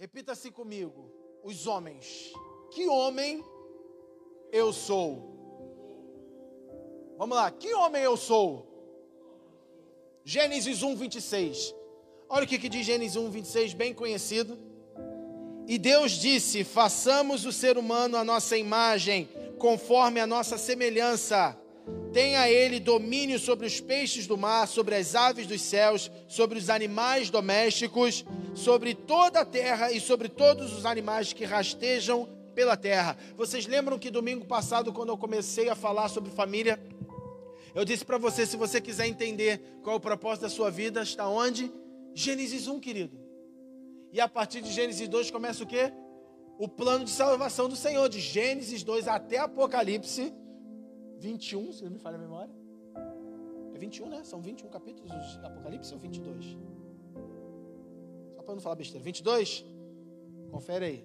Repita-se comigo, os homens. Que homem eu sou? Vamos lá, que homem eu sou? Gênesis 1, 26. Olha o que, que diz Gênesis 1, 26, bem conhecido. E Deus disse: façamos o ser humano a nossa imagem, conforme a nossa semelhança. Tenha ele domínio sobre os peixes do mar, sobre as aves dos céus, sobre os animais domésticos, sobre toda a terra e sobre todos os animais que rastejam pela terra. Vocês lembram que domingo passado, quando eu comecei a falar sobre família, eu disse para você: se você quiser entender qual é o propósito da sua vida, está onde? Gênesis 1, querido. E a partir de Gênesis 2 começa o quê? O plano de salvação do Senhor, de Gênesis 2 até Apocalipse 21, se não me falha a memória. É 21, né? São 21 capítulos de Apocalipse ou 22? Só para não falar besteira. 22? Confere aí.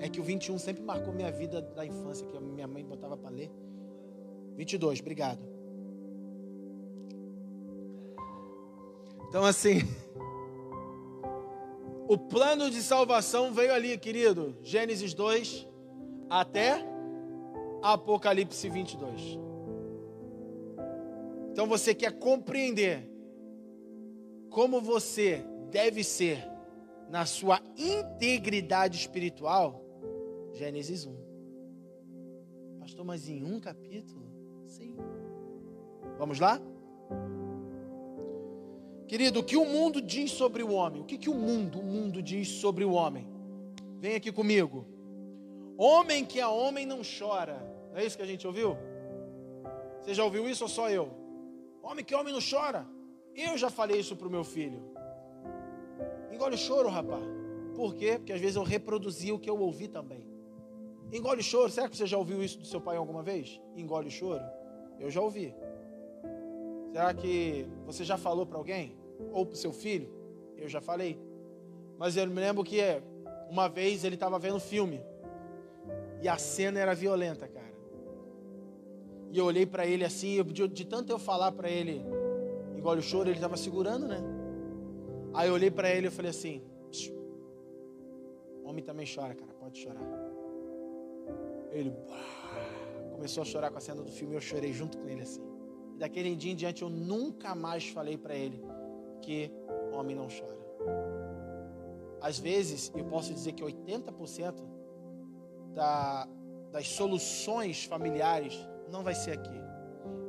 É que o 21 sempre marcou minha vida da infância, que minha mãe botava para ler. 22, obrigado. Então, assim, o plano de salvação veio ali, querido, Gênesis 2 até Apocalipse 22. Então, você quer compreender como você deve ser na sua integridade espiritual? Gênesis 1. Pastor, mas em um capítulo? Sim. Vamos lá? Querido, o que o mundo diz sobre o homem? O que, que o mundo, o mundo diz sobre o homem? Vem aqui comigo. Homem que a homem não chora. Não é isso que a gente ouviu? Você já ouviu isso ou só eu? Homem que homem não chora. Eu já falei isso para o meu filho. Engole o choro, rapaz. Por quê? Porque às vezes eu reproduzi o que eu ouvi também. Engole o choro. Será que você já ouviu isso do seu pai alguma vez? Engole o choro? Eu já ouvi. Será que você já falou para alguém? Ou para o seu filho? Eu já falei. Mas eu me lembro que uma vez ele estava vendo filme. E a cena era violenta. E eu olhei para ele assim, de, de tanto eu falar para ele, engole o choro, ele estava segurando, né? Aí eu olhei para ele e falei assim: Homem também chora, cara, pode chorar. Ele começou a chorar com a cena do filme eu chorei junto com ele assim. E daquele dia em diante eu nunca mais falei para ele que homem não chora. Às vezes, eu posso dizer que 80% da, das soluções familiares não vai ser aqui.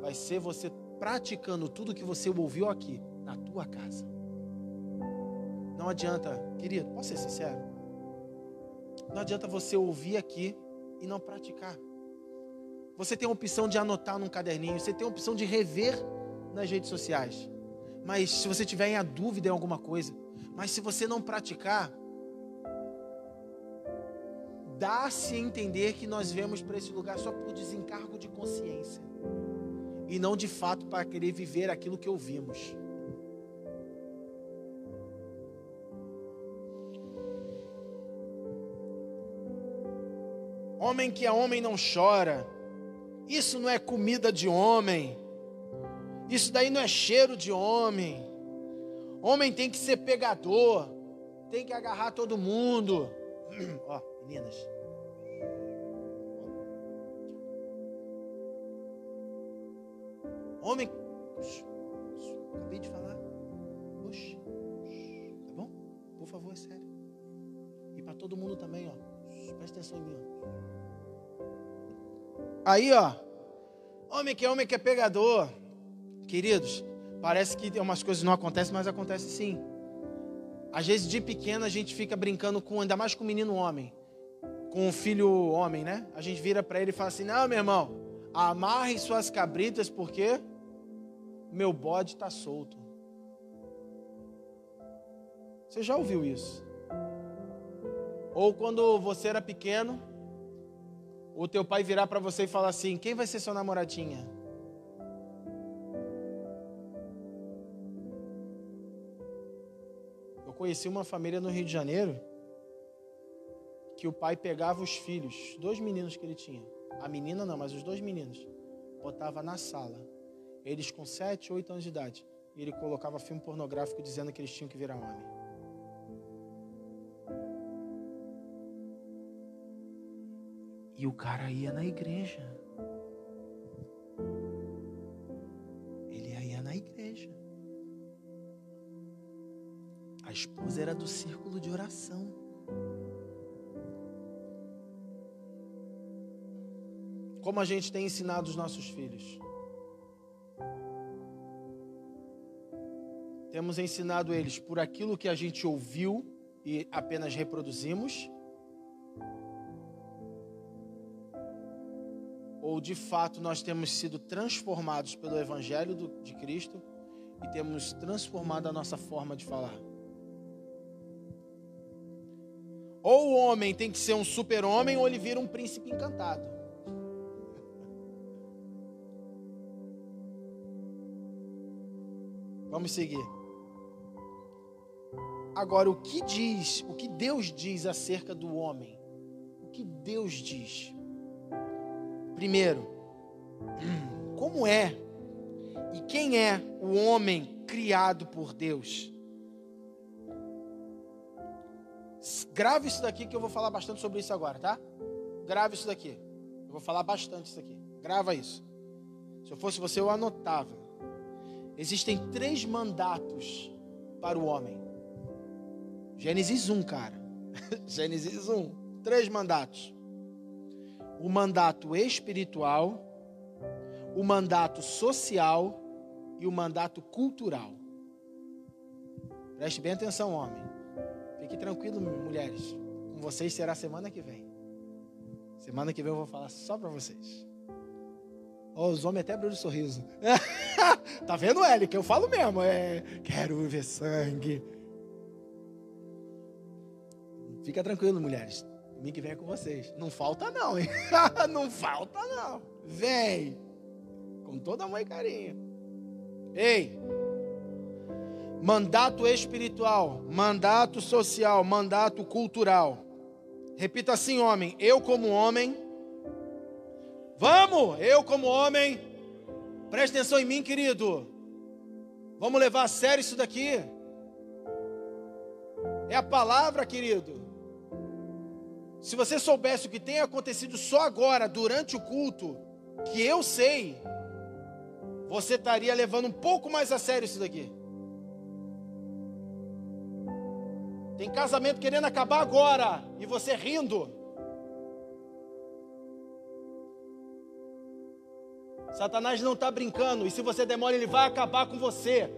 Vai ser você praticando tudo que você ouviu aqui, na tua casa. Não adianta, querido, posso ser sincero? Não adianta você ouvir aqui e não praticar. Você tem a opção de anotar num caderninho, você tem a opção de rever nas redes sociais. Mas se você tiver em dúvida em alguma coisa, mas se você não praticar, dá-se a entender que nós vemos para esse lugar só por desencargo de consciência e não de fato para querer viver aquilo que ouvimos. Homem que a homem não chora, isso não é comida de homem, isso daí não é cheiro de homem. Homem tem que ser pegador, tem que agarrar todo mundo. Ó, meninas. Homem. Acabei de falar. Oxe. Tá bom? Por favor, é sério. E para todo mundo também, ó. Presta atenção em mim, ó. Aí, ó. Homem que é homem que é pegador. Queridos, parece que umas coisas não acontecem, mas acontece sim. Às vezes de pequeno a gente fica brincando com, ainda mais com o menino homem, com o filho homem, né? A gente vira para ele e fala assim: "Não, meu irmão, amarre suas cabritas porque meu bode está solto". Você já ouviu isso? Ou quando você era pequeno, o teu pai virar para você e falar assim: "Quem vai ser sua namoradinha?" Eu conheci uma família no Rio de Janeiro que o pai pegava os filhos, dois meninos que ele tinha, a menina não, mas os dois meninos, botava na sala. Eles com 7, 8 anos de idade. E ele colocava filme pornográfico dizendo que eles tinham que virar homem. E o cara ia na igreja. Ele ia na igreja. A esposa era do círculo de oração. Como a gente tem ensinado os nossos filhos? Temos ensinado eles por aquilo que a gente ouviu e apenas reproduzimos? Ou de fato nós temos sido transformados pelo Evangelho de Cristo e temos transformado a nossa forma de falar? Ou o homem tem que ser um super-homem ou ele vira um príncipe encantado. Vamos seguir. Agora, o que diz, o que Deus diz acerca do homem? O que Deus diz? Primeiro, como é e quem é o homem criado por Deus? Grave isso daqui que eu vou falar bastante sobre isso agora, tá? Grave isso daqui. Eu vou falar bastante isso aqui. Grava isso. Se eu fosse você, eu anotava. Existem três mandatos para o homem. Gênesis 1, cara. Gênesis 1. Três mandatos: o mandato espiritual, o mandato social e o mandato cultural. Preste bem atenção, homem. Fique tranquilo, mulheres. Com vocês será semana que vem. Semana que vem eu vou falar só para vocês. Oh, os homens até abriram um sorriso. tá vendo, Eli? Que eu falo mesmo. É, quero ver sangue. Fica tranquilo, mulheres. Domingo que vem com vocês. Não falta não, hein? não falta não. Vem. Com toda amor e carinho. Ei. Mandato espiritual, mandato social, mandato cultural. Repita assim, homem. Eu como homem Vamos, eu como homem, preste atenção em mim, querido. Vamos levar a sério isso daqui. É a palavra, querido. Se você soubesse o que tem acontecido só agora, durante o culto, que eu sei, você estaria levando um pouco mais a sério isso daqui. Tem casamento querendo acabar agora e você rindo. Satanás não está brincando, e se você demora, ele vai acabar com você.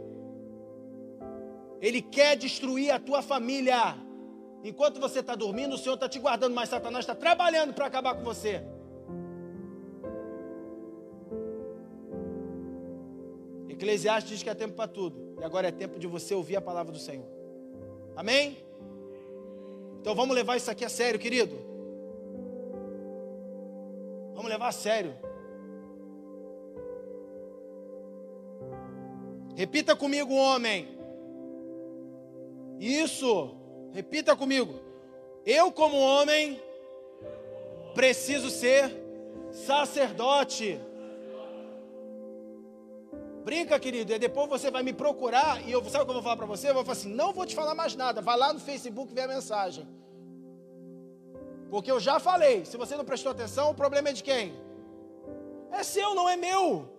Ele quer destruir a tua família. Enquanto você está dormindo, o Senhor está te guardando, mas Satanás está trabalhando para acabar com você. Eclesiastes diz que é tempo para tudo, e agora é tempo de você ouvir a palavra do Senhor. Amém? Então vamos levar isso aqui a sério, querido. Vamos levar a sério. Repita comigo, homem. Isso. Repita comigo. Eu, como homem, preciso ser sacerdote. Brinca, querido, e depois você vai me procurar e eu sabe o que eu vou falar para você? Eu vou falar assim: não vou te falar mais nada. Vai lá no Facebook ver a mensagem. Porque eu já falei. Se você não prestou atenção, o problema é de quem? É seu, não é meu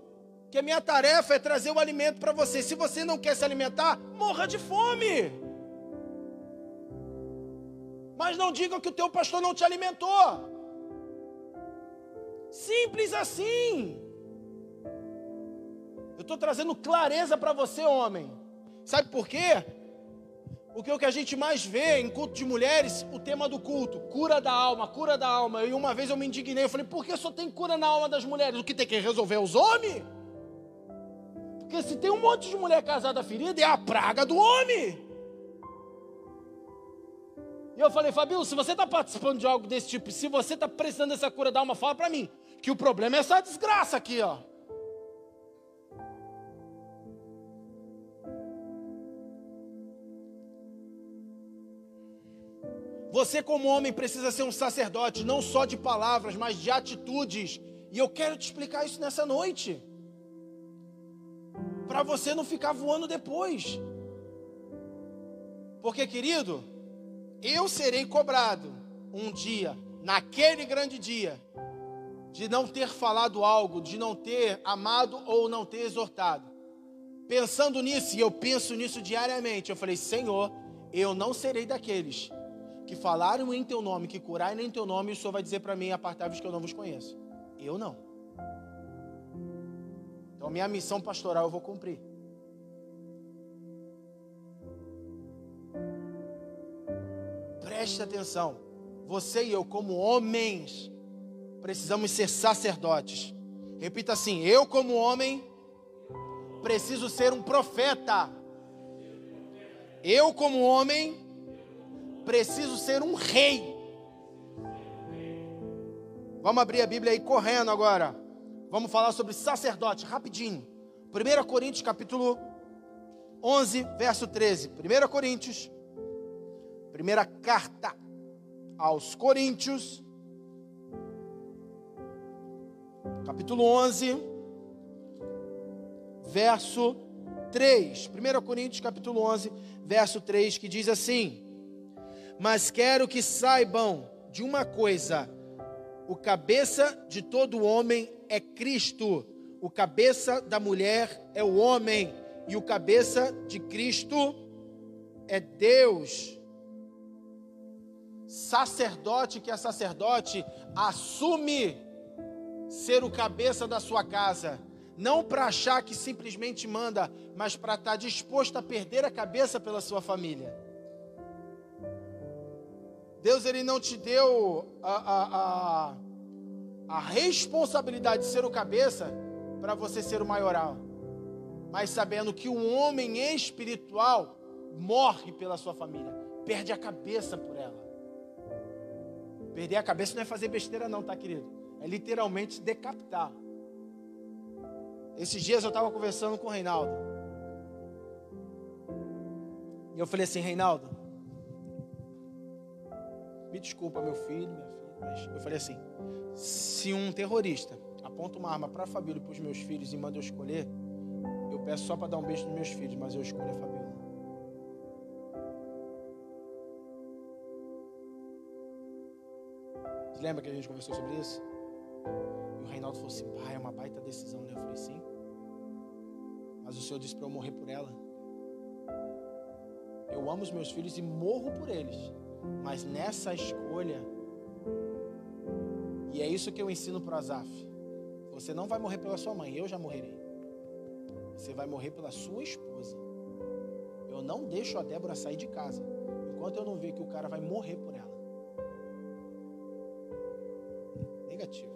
que a minha tarefa é trazer o alimento para você. Se você não quer se alimentar, morra de fome. Mas não diga que o teu pastor não te alimentou. Simples assim. Eu estou trazendo clareza para você, homem. Sabe por quê? Porque o que a gente mais vê em culto de mulheres, o tema do culto, cura da alma, cura da alma. E uma vez eu me indignei, eu falei, por que só tem cura na alma das mulheres? O que tem que resolver é os homens? Porque se tem um monte de mulher casada ferida, é a praga do homem. E eu falei, Fabio, se você está participando de algo desse tipo, se você está precisando dessa cura da alma, fala para mim. Que o problema é essa desgraça aqui, ó. Você, como homem, precisa ser um sacerdote, não só de palavras, mas de atitudes. E eu quero te explicar isso nessa noite para você não ficar voando depois. Porque, querido, eu serei cobrado um dia, naquele grande dia, de não ter falado algo, de não ter amado ou não ter exortado. Pensando nisso, e eu penso nisso diariamente, eu falei: Senhor, eu não serei daqueles que falaram em teu nome, que curaram em teu nome, e o Senhor vai dizer para mim: apartai-vos que eu não vos conheço. Eu não. Então, minha missão pastoral eu vou cumprir. Preste atenção. Você e eu, como homens, precisamos ser sacerdotes. Repita assim: eu, como homem, preciso ser um profeta. Eu, como homem, preciso ser um rei. Vamos abrir a Bíblia aí correndo agora. Vamos falar sobre sacerdote, rapidinho. 1 Coríntios capítulo 11, verso 13. 1 Coríntios, primeira carta aos Coríntios, capítulo 11, verso 3. 1 Coríntios, capítulo 11, verso 3, que diz assim: Mas quero que saibam de uma coisa: o cabeça de todo homem é Cristo, o cabeça da mulher é o homem, e o cabeça de Cristo é Deus. Sacerdote que é sacerdote assume ser o cabeça da sua casa, não para achar que simplesmente manda, mas para estar tá disposto a perder a cabeça pela sua família. Deus ele não te deu a, a, a, a responsabilidade de ser o cabeça para você ser o maioral, mas sabendo que um homem espiritual morre pela sua família, perde a cabeça por ela. Perder a cabeça não é fazer besteira, não, tá, querido? É literalmente decapitar. Esses dias eu estava conversando com o Reinaldo. E eu falei assim, Reinaldo, me desculpa, meu filho, minha filha, mas eu falei assim: se um terrorista aponta uma arma para a Fabíola e para os meus filhos e manda eu escolher, eu peço só para dar um beijo nos meus filhos, mas eu escolho a Fabíola. Lembra que a gente conversou sobre isso? E o Reinaldo falou assim: pai, é uma baita decisão. Né? Eu falei: sim. Mas o Senhor disse para eu morrer por ela. Eu amo os meus filhos e morro por eles. Mas nessa escolha, e é isso que eu ensino para Azaf: você não vai morrer pela sua mãe, eu já morrerei. Você vai morrer pela sua esposa. Eu não deixo a Débora sair de casa enquanto eu não ver que o cara vai morrer por ela. negativo.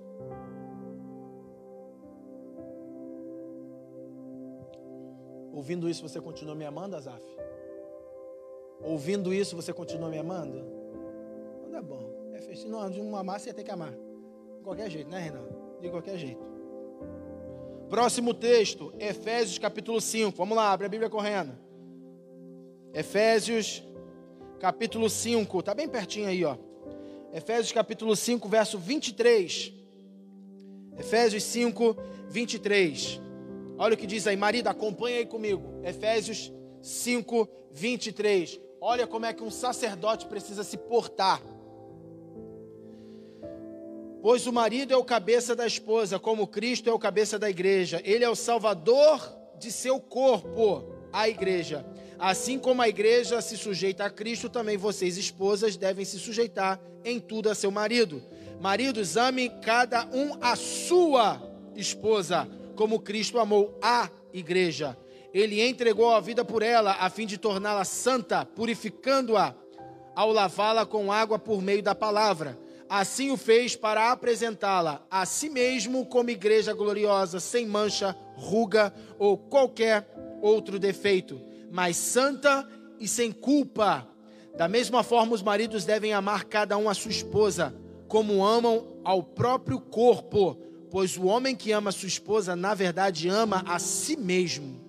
Ouvindo isso, você continua me amando, Azaf? Ouvindo isso, você continua me amando? Não dá bom. É festivo. Não, de um amar, você tem que amar. De qualquer jeito, né, Renato? De qualquer jeito. Próximo texto, Efésios capítulo 5. Vamos lá, abre a Bíblia correndo. Efésios capítulo 5. Tá bem pertinho aí, ó. Efésios capítulo 5, verso 23. Efésios 5, 23. Olha o que diz aí, marido, acompanha aí comigo. Efésios 5, 23. Olha como é que um sacerdote precisa se portar. Pois o marido é o cabeça da esposa, como Cristo é o cabeça da igreja. Ele é o salvador de seu corpo, a igreja. Assim como a igreja se sujeita a Cristo, também vocês, esposas, devem se sujeitar em tudo a seu marido. Maridos, amem cada um a sua esposa, como Cristo amou a igreja. Ele entregou a vida por ela, a fim de torná-la santa, purificando-a ao lavá-la com água por meio da palavra. Assim o fez para apresentá-la a si mesmo como igreja gloriosa, sem mancha, ruga ou qualquer outro defeito mas santa e sem culpa. Da mesma forma, os maridos devem amar cada um a sua esposa, como amam ao próprio corpo, pois o homem que ama sua esposa, na verdade, ama a si mesmo.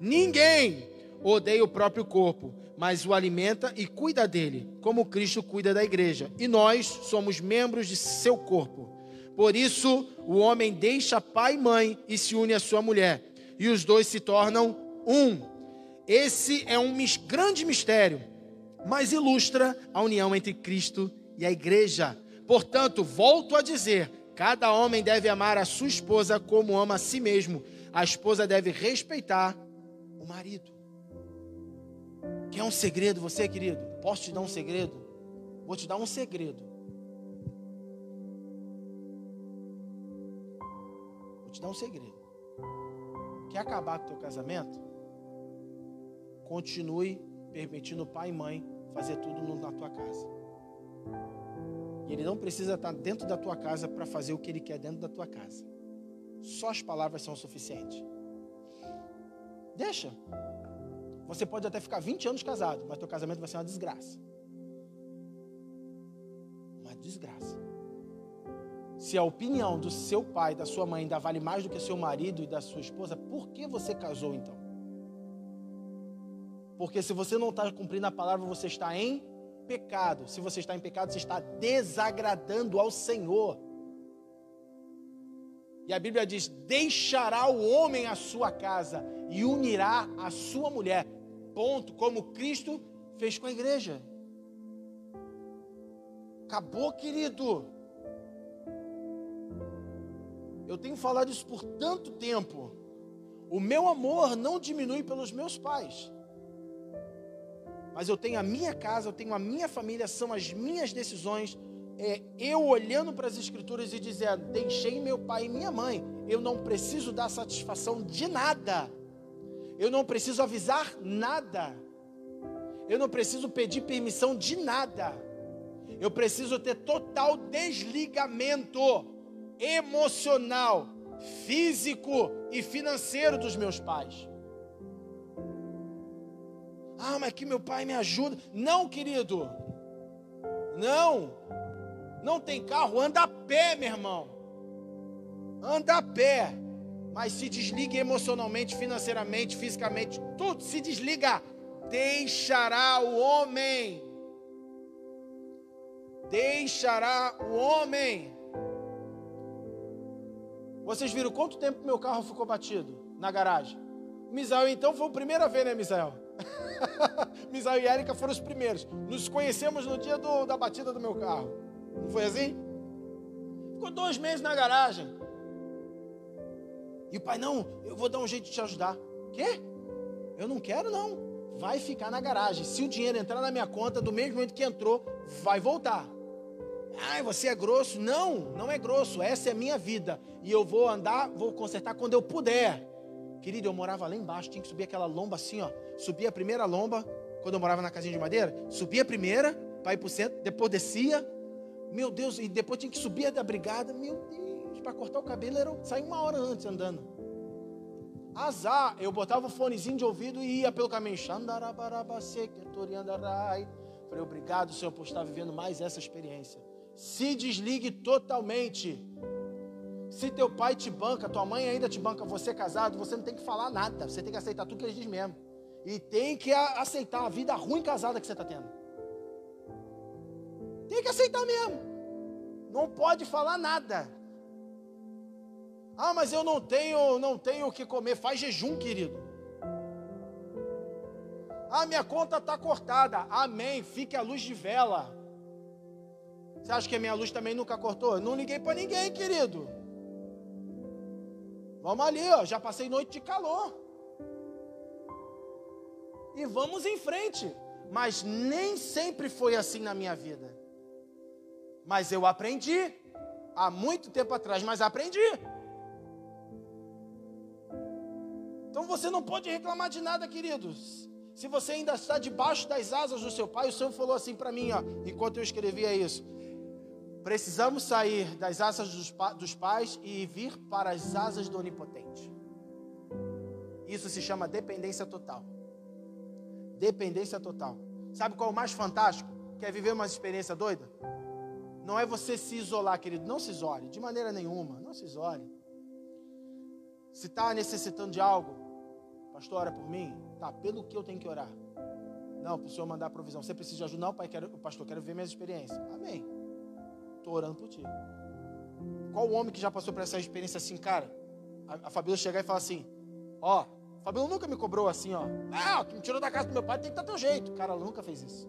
Ninguém odeia o próprio corpo, mas o alimenta e cuida dele, como Cristo cuida da igreja. E nós somos membros de seu corpo. Por isso, o homem deixa pai e mãe e se une à sua mulher, e os dois se tornam um. Esse é um grande mistério, mas ilustra a união entre Cristo e a igreja. Portanto, volto a dizer: Cada homem deve amar a sua esposa como ama a si mesmo. A esposa deve respeitar o marido. Quer um segredo, você, querido? Posso te dar um segredo? Vou te dar um segredo. Vou te dar um segredo. Quer acabar com o teu casamento? Continue permitindo pai e mãe fazer tudo na tua casa. E ele não precisa estar dentro da tua casa para fazer o que ele quer dentro da tua casa. Só as palavras são suficientes. Deixa. Você pode até ficar 20 anos casado, mas teu casamento vai ser uma desgraça. Uma desgraça. Se a opinião do seu pai, da sua mãe ainda vale mais do que seu marido e da sua esposa, por que você casou então? Porque se você não está cumprindo a palavra, você está em pecado. Se você está em pecado, você está desagradando ao Senhor. E a Bíblia diz: deixará o homem a sua casa e unirá a sua mulher. Ponto. Como Cristo fez com a igreja. Acabou, querido. Eu tenho falado isso por tanto tempo. O meu amor não diminui pelos meus pais mas eu tenho a minha casa, eu tenho a minha família, são as minhas decisões. É, eu olhando para as Escrituras e dizendo: deixei meu pai e minha mãe, eu não preciso dar satisfação de nada, eu não preciso avisar nada, eu não preciso pedir permissão de nada, eu preciso ter total desligamento emocional, físico e financeiro dos meus pais. Ah, mas que meu pai me ajuda. Não, querido. Não. Não tem carro, anda a pé, meu irmão. Anda a pé. Mas se desliga emocionalmente, financeiramente, fisicamente, tudo se desliga. Deixará o homem. Deixará o homem. Vocês viram quanto tempo meu carro ficou batido na garagem? Misael então foi a primeira vez, né, Misael? Misael e Érica foram os primeiros. Nos conhecemos no dia do, da batida do meu carro. Não foi assim? Ficou dois meses na garagem. E o pai, não, eu vou dar um jeito de te ajudar. Quê? Eu não quero, não. Vai ficar na garagem. Se o dinheiro entrar na minha conta, do mesmo jeito que entrou, vai voltar. Ai, você é grosso. Não, não é grosso. Essa é a minha vida. E eu vou andar, vou consertar quando eu puder. Querido, eu morava lá embaixo, tinha que subir aquela lomba assim, ó. Subia a primeira lomba, quando eu morava na casinha de madeira, subia a primeira, para ir para o centro, depois descia. Meu Deus, e depois tinha que subir da brigada. Meu Deus, para cortar o cabelo era sair uma hora antes andando. Azar, eu botava o fonezinho de ouvido e ia pelo caminho. Falei, obrigado, Senhor, por estar vivendo mais essa experiência. Se desligue totalmente se teu pai te banca, tua mãe ainda te banca, você é casado, você não tem que falar nada. Você tem que aceitar tudo que eles dizem mesmo. E tem que aceitar a vida ruim casada que você está tendo. Tem que aceitar mesmo. Não pode falar nada. Ah, mas eu não tenho, não tenho o que comer. Faz jejum, querido. Ah, minha conta está cortada. Amém. Fique a luz de vela. Você acha que a minha luz também nunca cortou? Eu não liguei para ninguém, querido. Vamos ali, ó, já passei noite de calor. E vamos em frente. Mas nem sempre foi assim na minha vida. Mas eu aprendi. Há muito tempo atrás, mas aprendi. Então você não pode reclamar de nada, queridos. Se você ainda está debaixo das asas do seu pai, o Senhor falou assim para mim, ó, enquanto eu escrevia isso. Precisamos sair das asas dos, pa dos pais e vir para as asas do Onipotente. Isso se chama dependência total. Dependência total. Sabe qual é o mais fantástico? Quer viver uma experiência doida? Não é você se isolar, querido. Não se isole, de maneira nenhuma. Não se isole. Se está necessitando de algo, pastor, ora por mim. Tá, pelo que eu tenho que orar? Não, para o Senhor mandar provisão. Você precisa de ajuda? Não, pai, quero, pastor, quero ver minhas experiências. Amém. Estou orando por ti. Qual o homem que já passou por essa experiência assim, cara? A, a Fabíola chegar e falar assim: Ó, a Fabíola nunca me cobrou assim, ó. Ah, tu me tirou da casa do meu pai, tem que dar teu jeito. Cara, ela nunca fez isso.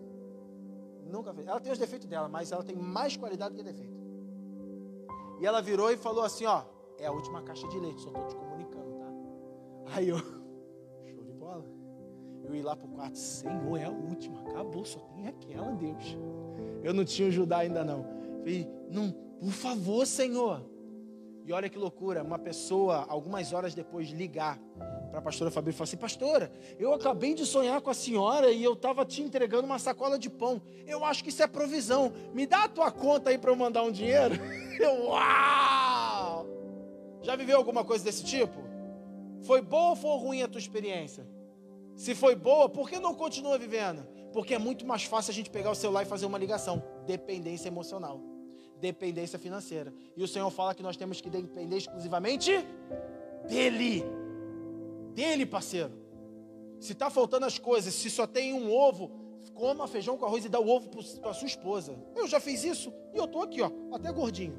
Nunca fez. Ela tem os defeitos dela, mas ela tem mais qualidade que defeito. E ela virou e falou assim: Ó, é a última caixa de leite, só estou te comunicando, tá? Aí eu. Eu ia lá pro quarto, Senhor, é a última, acabou, só tem aquela, Deus. Eu não tinha o Judá ainda não. Falei, não, por favor, Senhor. E olha que loucura, uma pessoa, algumas horas depois, ligar para a pastora Fabi e falar assim: Pastora, eu acabei de sonhar com a senhora e eu estava te entregando uma sacola de pão. Eu acho que isso é provisão. Me dá a tua conta aí para eu mandar um dinheiro. Eu, uau! Já viveu alguma coisa desse tipo? Foi boa ou foi ruim a tua experiência? Se foi boa, por que não continua vivendo? Porque é muito mais fácil a gente pegar o celular e fazer uma ligação. Dependência emocional dependência financeira. E o Senhor fala que nós temos que depender exclusivamente dEle. Dele, parceiro. Se está faltando as coisas, se só tem um ovo, coma feijão com arroz e dá o ovo para sua esposa. Eu já fiz isso e eu estou aqui, ó, até gordinho.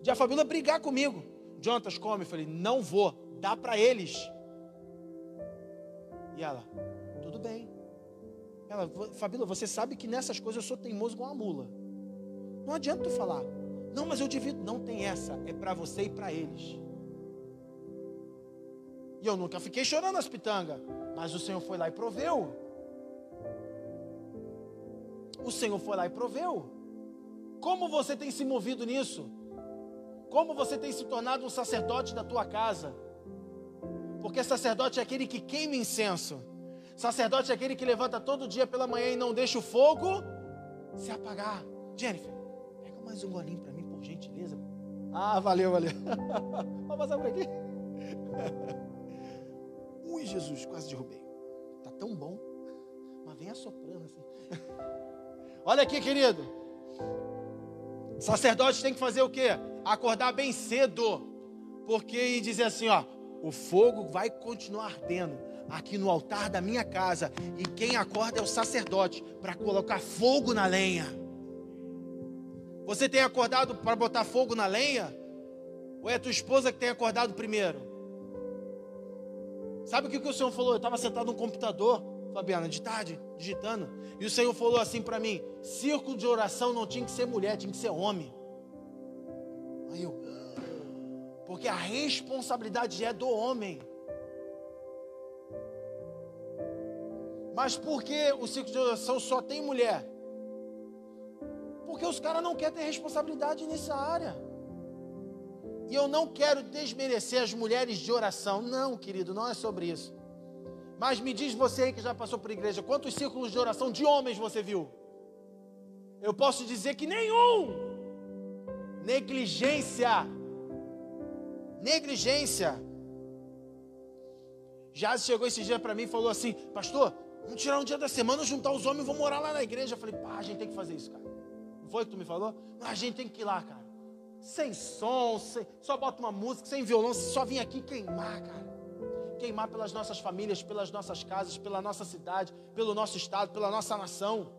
De a Fabíola brigar comigo. Jontas, come. Eu falei, não vou, dá para eles. E ela, tudo bem. Ela, Fabíola, você sabe que nessas coisas eu sou teimoso com uma mula. Não adianta tu falar. Não, mas eu divido. Não tem essa. É para você e para eles. E eu nunca fiquei chorando as pitangas. Mas o Senhor foi lá e proveu. O Senhor foi lá e proveu. Como você tem se movido nisso? Como você tem se tornado um sacerdote da tua casa? Porque sacerdote é aquele que queima incenso. Sacerdote é aquele que levanta todo dia pela manhã e não deixa o fogo se apagar. Jennifer, mais um golinho para mim, por gentileza. Ah, valeu, valeu. Vamos passar por aqui. Ui, Jesus, quase derrubei. Tá tão bom. Mas vem assoprando assim. Olha aqui, querido. Sacerdote tem que fazer o quê? Acordar bem cedo. Porque e dizer assim, ó, o fogo vai continuar ardendo aqui no altar da minha casa. E quem acorda é o sacerdote para colocar fogo na lenha. Você tem acordado para botar fogo na lenha? Ou é a tua esposa que tem acordado primeiro? Sabe o que o Senhor falou? Eu estava sentado no computador, Fabiana, de tarde, digitando. E o Senhor falou assim para mim: círculo de oração não tinha que ser mulher, tinha que ser homem. Aí eu, porque a responsabilidade é do homem. Mas por que o círculo de oração só tem mulher? Porque os caras não querem ter responsabilidade nessa área. E eu não quero desmerecer as mulheres de oração. Não, querido, não é sobre isso. Mas me diz você aí que já passou por igreja, quantos círculos de oração de homens você viu? Eu posso dizer que nenhum. Negligência. Negligência. Já chegou esse dia para mim e falou assim: Pastor, vamos tirar um dia da semana, juntar os homens e vamos morar lá na igreja. Eu falei: Pá, a gente tem que fazer isso, cara. Foi que tu me falou? A gente tem que ir lá, cara. Sem som, sem, só bota uma música, sem violão, só vim aqui queimar, cara. Queimar pelas nossas famílias, pelas nossas casas, pela nossa cidade, pelo nosso estado, pela nossa nação.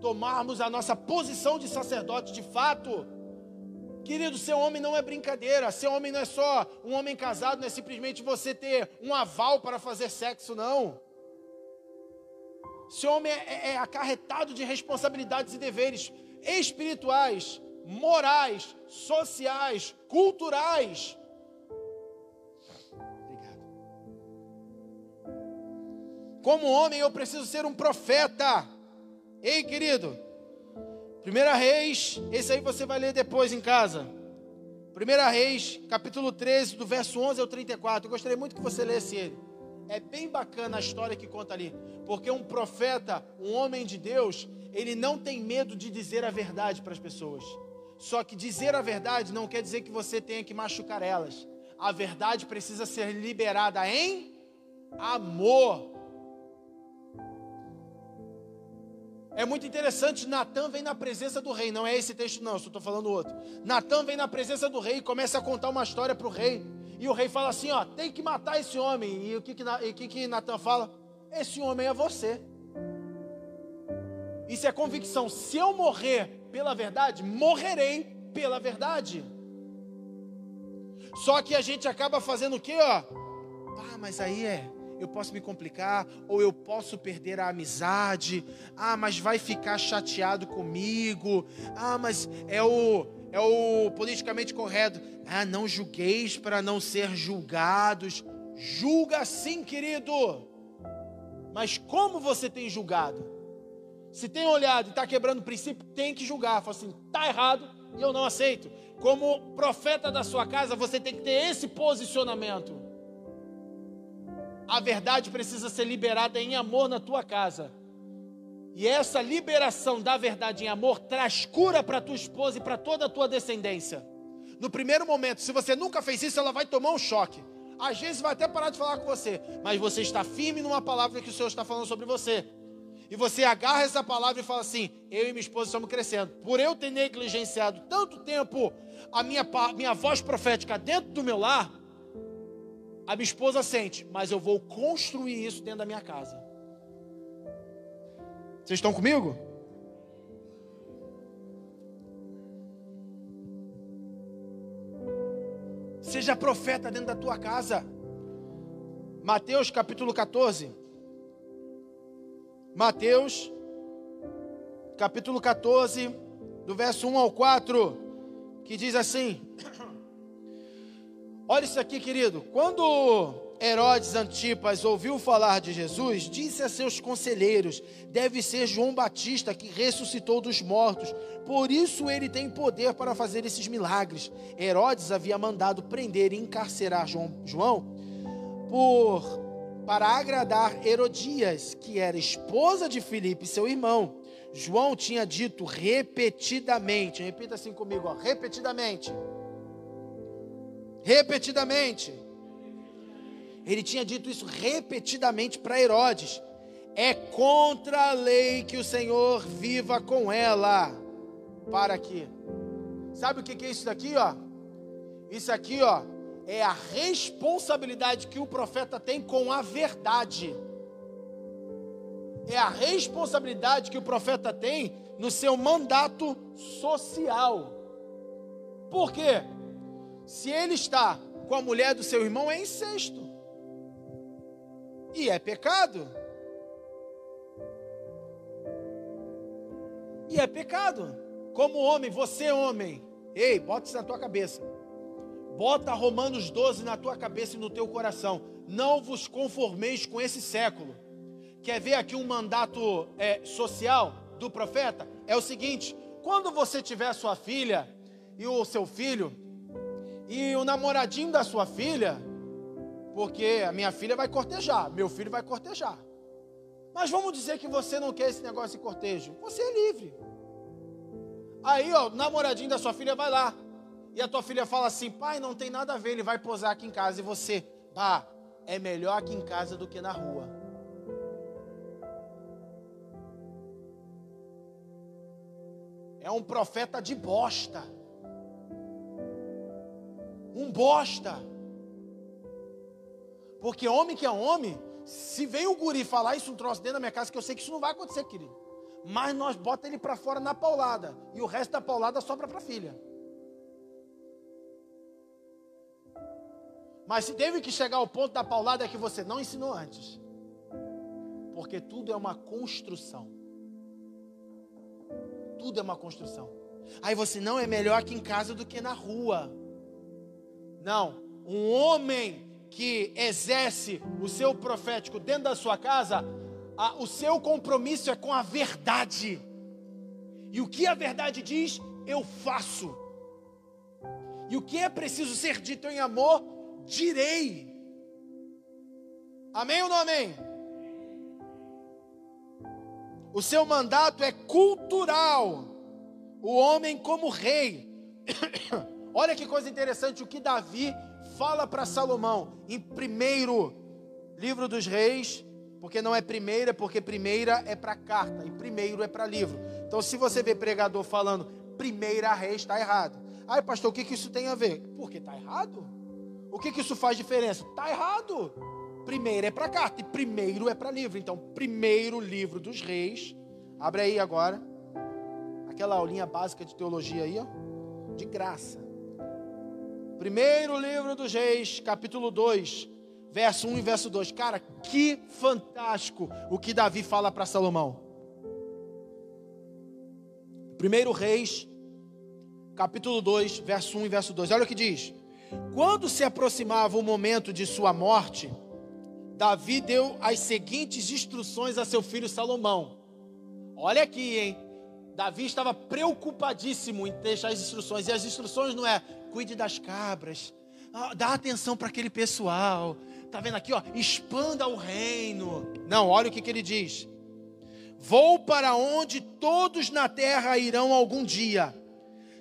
Tomarmos a nossa posição de sacerdote de fato. Querido, ser homem não é brincadeira. Ser homem não é só um homem casado, não é simplesmente você ter um aval para fazer sexo, não. Ser homem é, é, é acarretado de responsabilidades e deveres espirituais, morais, sociais, culturais. Obrigado. Como homem, eu preciso ser um profeta. Ei, querido. Primeira Reis, esse aí você vai ler depois em casa. Primeira Reis, capítulo 13, do verso 11 ao 34. Eu gostaria muito que você lesse ele. É bem bacana a história que conta ali, porque um profeta, um homem de Deus, ele não tem medo de dizer a verdade para as pessoas. Só que dizer a verdade não quer dizer que você tenha que machucar elas. A verdade precisa ser liberada em amor. É muito interessante, Natan vem na presença do rei, não é esse texto não, estou falando outro. Natan vem na presença do rei e começa a contar uma história para o rei. E o rei fala assim, ó, tem que matar esse homem. E o que que, e que, que Natan fala? Esse homem é você. Isso é convicção. Se eu morrer pela verdade, morrerei pela verdade. Só que a gente acaba fazendo o quê, ó? Ah, mas aí é, eu posso me complicar, ou eu posso perder a amizade. Ah, mas vai ficar chateado comigo. Ah, mas é o é o politicamente correto. Ah, não julgueis para não ser julgados. Julga sim, querido. Mas como você tem julgado? Se tem olhado e está quebrando o princípio, tem que julgar. Fala assim, está errado e eu não aceito. Como profeta da sua casa, você tem que ter esse posicionamento. A verdade precisa ser liberada em amor na tua casa. E essa liberação da verdade em amor traz cura para tua esposa e para toda a tua descendência. No primeiro momento, se você nunca fez isso, ela vai tomar um choque. Às vezes vai até parar de falar com você, mas você está firme numa palavra que o Senhor está falando sobre você. E você agarra essa palavra e fala assim: eu e minha esposa estamos crescendo. Por eu ter negligenciado tanto tempo a minha, minha voz profética dentro do meu lar, a minha esposa sente, mas eu vou construir isso dentro da minha casa. Vocês estão comigo? Seja profeta dentro da tua casa. Mateus capítulo 14. Mateus capítulo 14, do verso 1 ao 4, que diz assim: Olha isso aqui, querido. Quando Herodes Antipas ouviu falar de Jesus, disse a seus conselheiros: Deve ser João Batista que ressuscitou dos mortos, por isso ele tem poder para fazer esses milagres. Herodes havia mandado prender e encarcerar João, João por para agradar Herodias, que era esposa de Filipe, seu irmão. João tinha dito repetidamente, repita assim comigo, ó, repetidamente. Repetidamente ele tinha dito isso repetidamente para Herodes. É contra a lei que o Senhor viva com ela. Para aqui. Sabe o que é isso daqui, ó? Isso aqui, ó, é a responsabilidade que o profeta tem com a verdade. É a responsabilidade que o profeta tem no seu mandato social. Por quê? Se ele está com a mulher do seu irmão, é incesto. E é pecado. E é pecado. Como homem, você homem, ei, bota isso na tua cabeça. Bota Romanos 12 na tua cabeça e no teu coração. Não vos conformeis com esse século. Quer ver aqui um mandato é, social do profeta? É o seguinte: quando você tiver sua filha e o seu filho e o namoradinho da sua filha, porque a minha filha vai cortejar, meu filho vai cortejar. Mas vamos dizer que você não quer esse negócio de cortejo. Você é livre. Aí, ó, o namoradinho da sua filha vai lá. E a tua filha fala assim: pai, não tem nada a ver, ele vai posar aqui em casa. E você, pá, é melhor aqui em casa do que na rua. É um profeta de bosta. Um bosta. Porque homem que é homem, se vem o guri falar isso um troço dentro da minha casa, que eu sei que isso não vai acontecer, querido. Mas nós bota ele para fora na paulada. E o resto da paulada sobra para filha. Mas se teve que chegar ao ponto da paulada é que você não ensinou antes. Porque tudo é uma construção. Tudo é uma construção. Aí você não é melhor aqui em casa do que na rua. Não. Um homem que exerce o seu profético dentro da sua casa, a, o seu compromisso é com a verdade. E o que a verdade diz, eu faço. E o que é preciso ser dito em amor, direi. Amém ou não amém? O seu mandato é cultural. O homem como rei. Olha que coisa interessante o que Davi fala para Salomão em primeiro livro dos reis, porque não é primeira, porque primeira é para carta e primeiro é para livro. Então, se você vê pregador falando primeira reis, está errado. Ai, pastor, o que, que isso tem a ver? Porque está errado. O que, que isso faz diferença? Está errado. Primeiro é para carta e primeiro é para livro. Então, primeiro livro dos reis. Abre aí agora. Aquela aulinha básica de teologia aí, ó. De graça. Primeiro livro dos Reis, capítulo 2, verso 1 e verso 2. Cara, que fantástico o que Davi fala para Salomão. Primeiro Reis, capítulo 2, verso 1 e verso 2. Olha o que diz. Quando se aproximava o momento de sua morte, Davi deu as seguintes instruções a seu filho Salomão. Olha aqui, hein? Davi estava preocupadíssimo em deixar as instruções. E as instruções não é cuide das cabras, ah, dá atenção para aquele pessoal. Tá vendo aqui, ó? Expanda o reino. Não, olha o que, que ele diz. Vou para onde todos na terra irão algum dia.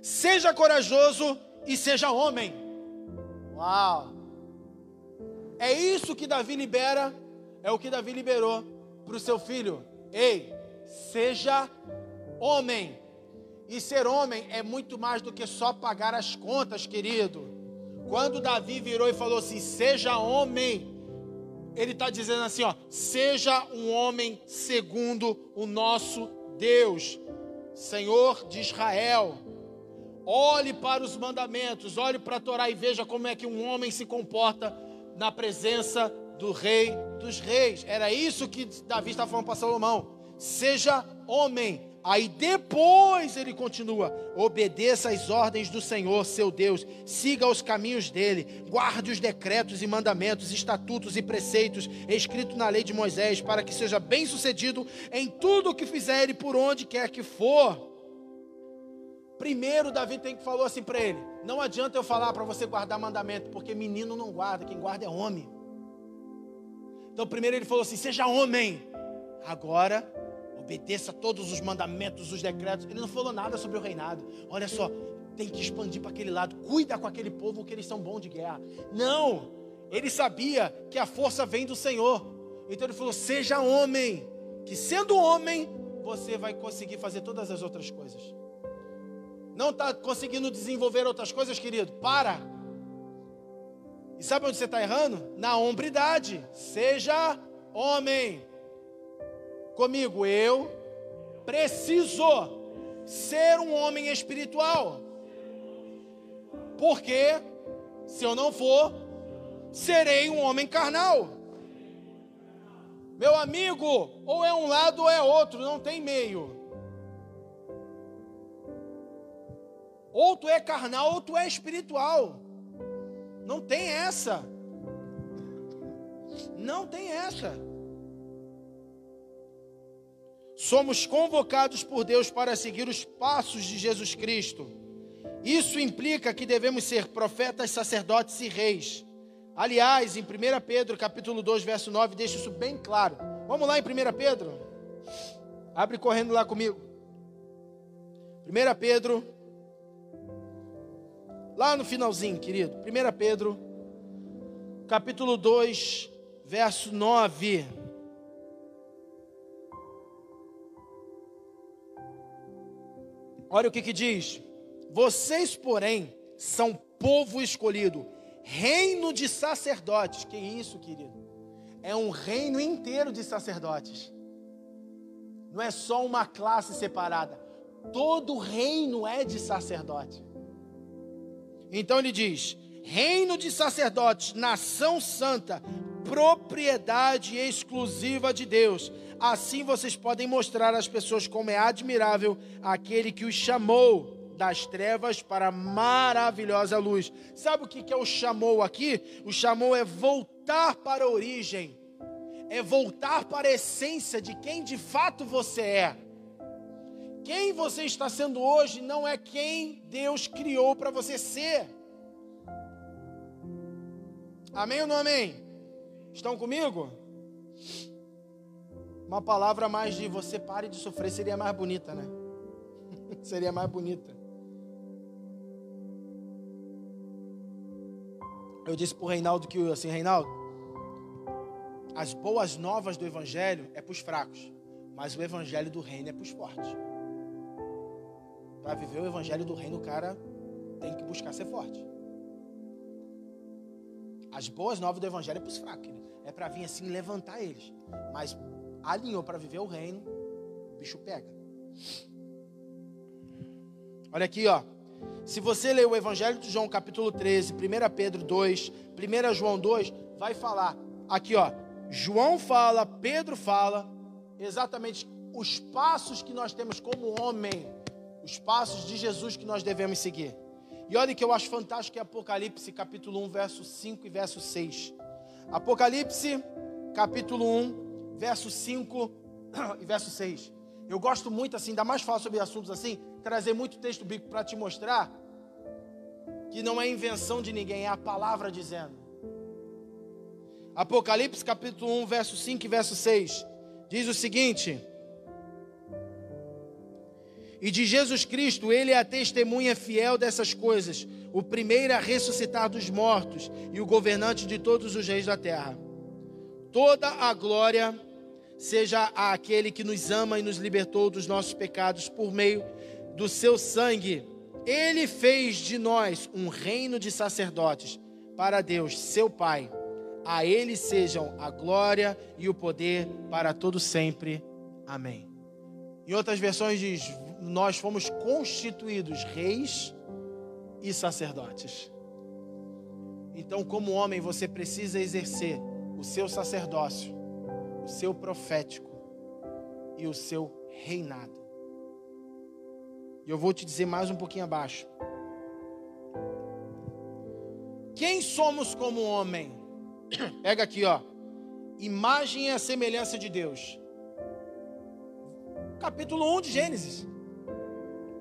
Seja corajoso e seja homem. Uau! É isso que Davi libera, é o que Davi liberou para o seu filho. Ei, seja homem. E ser homem é muito mais do que só pagar as contas, querido. Quando Davi virou e falou assim: seja homem, ele está dizendo assim: ó, seja um homem segundo o nosso Deus, Senhor de Israel. Olhe para os mandamentos, olhe para a Torá e veja como é que um homem se comporta na presença do Rei dos Reis. Era isso que Davi estava falando para Salomão. Seja homem, Aí depois ele continua: obedeça às ordens do Senhor, seu Deus, siga os caminhos dele, guarde os decretos e mandamentos, estatutos e preceitos escritos na lei de Moisés, para que seja bem-sucedido em tudo o que fizer e por onde quer que for. Primeiro, Davi tem que falou assim para ele: não adianta eu falar para você guardar mandamento, porque menino não guarda, quem guarda é homem. Então, primeiro ele falou assim: seja homem. Agora, obedeça todos os mandamentos, os decretos. Ele não falou nada sobre o reinado. Olha só, tem que expandir para aquele lado. Cuida com aquele povo que eles são bons de guerra. Não! Ele sabia que a força vem do Senhor. Então ele falou: seja homem. Que sendo homem, você vai conseguir fazer todas as outras coisas. Não está conseguindo desenvolver outras coisas, querido? Para. E sabe onde você está errando? Na hombridade. Seja homem comigo, eu preciso ser um homem espiritual. Porque se eu não for, serei um homem carnal. Meu amigo, ou é um lado ou é outro, não tem meio. Ou tu é carnal ou tu é espiritual. Não tem essa. Não tem essa. Somos convocados por Deus para seguir os passos de Jesus Cristo. Isso implica que devemos ser profetas, sacerdotes e reis. Aliás, em 1 Pedro, capítulo 2, verso 9, deixa isso bem claro. Vamos lá em 1 Pedro? Abre correndo lá comigo. 1 Pedro, lá no finalzinho, querido. 1 Pedro, capítulo 2, verso 9. Olha o que, que diz: Vocês, porém, são povo escolhido, reino de sacerdotes. Que isso, querido? É um reino inteiro de sacerdotes. Não é só uma classe separada. Todo reino é de sacerdote. Então ele diz: reino de sacerdotes, nação santa, propriedade exclusiva de Deus Assim vocês podem mostrar às pessoas como é admirável aquele que os chamou das trevas para a maravilhosa luz. Sabe o que é o chamou aqui? O chamou é voltar para a origem, é voltar para a essência de quem de fato você é. Quem você está sendo hoje não é quem Deus criou para você ser. Amém ou não amém? Estão comigo? Uma palavra mais de você pare de sofrer seria mais bonita, né? seria mais bonita. Eu disse para o Reinaldo que, assim, Reinaldo, as boas novas do Evangelho é para os fracos, mas o Evangelho do Reino é para os fortes. Para viver o Evangelho do Reino, o cara tem que buscar ser forte. As boas novas do Evangelho é para os fracos, né? é para vir assim levantar eles. Mas alinhou para viver o reino, o bicho pega. Olha aqui, ó. Se você ler o Evangelho de João, capítulo 13, 1 Pedro 2, 1 João 2, vai falar. Aqui, ó. João fala, Pedro fala, exatamente os passos que nós temos como homem, os passos de Jesus que nós devemos seguir. E olha que eu acho fantástico é Apocalipse, capítulo 1, verso 5 e verso 6. Apocalipse, capítulo 1, verso 5 e verso 6. Eu gosto muito assim, ainda mais falar sobre assuntos assim, trazer muito texto bíblico para te mostrar que não é invenção de ninguém, é a palavra dizendo. Apocalipse capítulo 1, verso 5 e verso 6. Diz o seguinte: E de Jesus Cristo, ele é a testemunha fiel dessas coisas, o primeiro a ressuscitar dos mortos e o governante de todos os reis da terra. Toda a glória seja àquele que nos ama e nos libertou dos nossos pecados por meio do seu sangue. Ele fez de nós um reino de sacerdotes para Deus, seu Pai. A ele sejam a glória e o poder para todo sempre. Amém. Em outras versões diz: nós fomos constituídos reis e sacerdotes. Então, como homem, você precisa exercer o seu sacerdócio seu profético e o seu reinado. E eu vou te dizer mais um pouquinho abaixo. Quem somos como homem? Pega aqui, ó. Imagem e a semelhança de Deus. Capítulo 1 de Gênesis.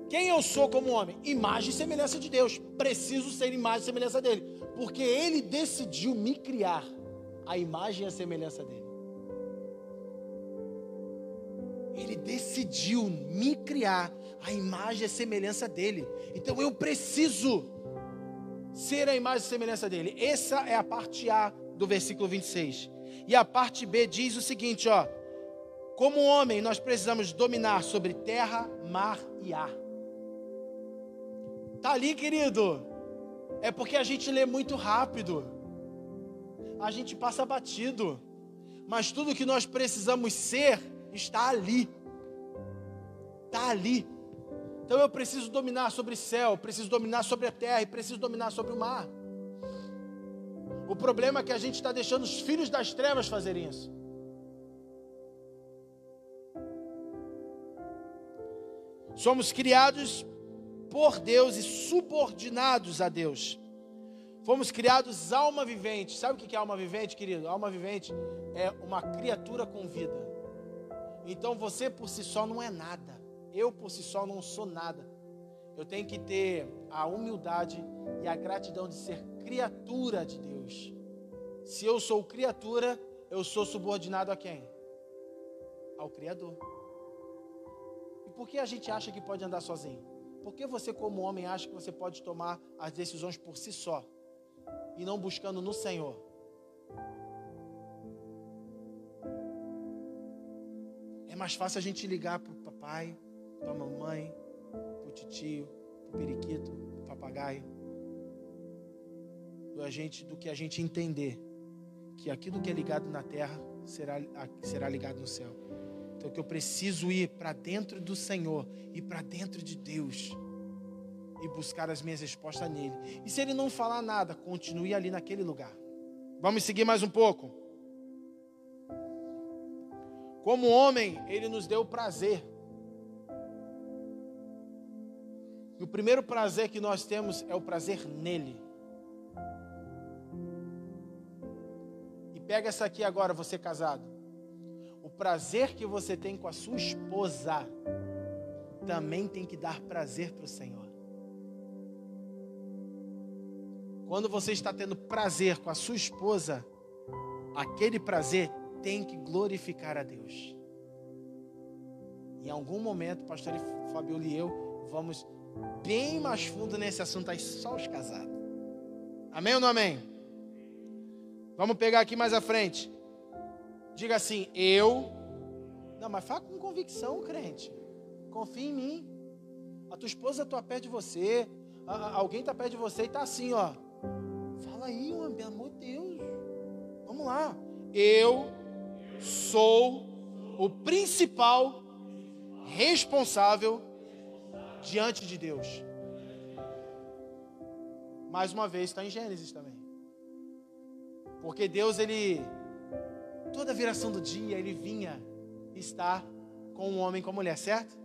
Quem eu sou como homem? Imagem e semelhança de Deus. Preciso ser imagem e semelhança dele. Porque ele decidiu me criar a imagem e a semelhança dele. Ele decidiu me criar a imagem e a semelhança dele. Então eu preciso ser a imagem e semelhança dele. Essa é a parte A do versículo 26. E a parte B diz o seguinte, ó: Como homem, nós precisamos dominar sobre terra, mar e ar. Tá ali, querido. É porque a gente lê muito rápido. A gente passa batido. Mas tudo que nós precisamos ser está ali. Está ali. Então eu preciso dominar sobre o céu, preciso dominar sobre a terra e preciso dominar sobre o mar. O problema é que a gente está deixando os filhos das trevas fazerem isso. Somos criados por Deus e subordinados a Deus. Fomos criados alma vivente. Sabe o que é alma vivente, querido? Alma vivente é uma criatura com vida. Então você por si só não é nada. Eu por si só não sou nada. Eu tenho que ter a humildade e a gratidão de ser criatura de Deus. Se eu sou criatura, eu sou subordinado a quem? Ao Criador. E por que a gente acha que pode andar sozinho? Por que você, como homem, acha que você pode tomar as decisões por si só e não buscando no Senhor? Mais fácil a gente ligar para o papai, a mamãe, para o titio, para o periquito, para o papagaio, do, a gente, do que a gente entender que aquilo que é ligado na terra será, será ligado no céu. Então que eu preciso ir para dentro do Senhor e para dentro de Deus e buscar as minhas respostas nele. E se ele não falar nada, continue ali naquele lugar. Vamos seguir mais um pouco. Como homem, ele nos deu prazer. E o primeiro prazer que nós temos é o prazer nele. E pega essa aqui agora, você casado. O prazer que você tem com a sua esposa também tem que dar prazer para o Senhor. Quando você está tendo prazer com a sua esposa, aquele prazer tem que glorificar a Deus. Em algum momento, pastor Fabiola e eu vamos bem mais fundo nesse assunto aí, só os casados. Amém ou não amém? Vamos pegar aqui mais à frente. Diga assim, eu. Não, mas fala com convicção, crente. Confia em mim. A tua esposa está perto de você. alguém está perto de você e está assim, ó. Fala aí, mano, pelo amor de Deus. Vamos lá. Eu sou o principal responsável diante de Deus. Mais uma vez, está em Gênesis também. Porque Deus, ele, toda viração do dia, ele vinha estar com um homem e com a mulher, certo?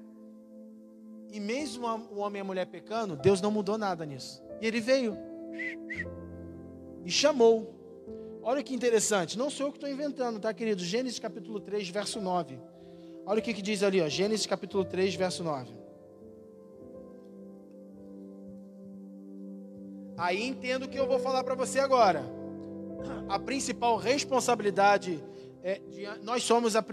E mesmo o homem e a mulher pecando, Deus não mudou nada nisso. E ele veio e chamou. Olha que interessante, não sou eu que estou inventando, tá, querido? Gênesis capítulo 3, verso 9. Olha o que, que diz ali, ó. Gênesis capítulo 3, verso 9. Aí entendo o que eu vou falar para você agora. A principal responsabilidade é de, nós somos a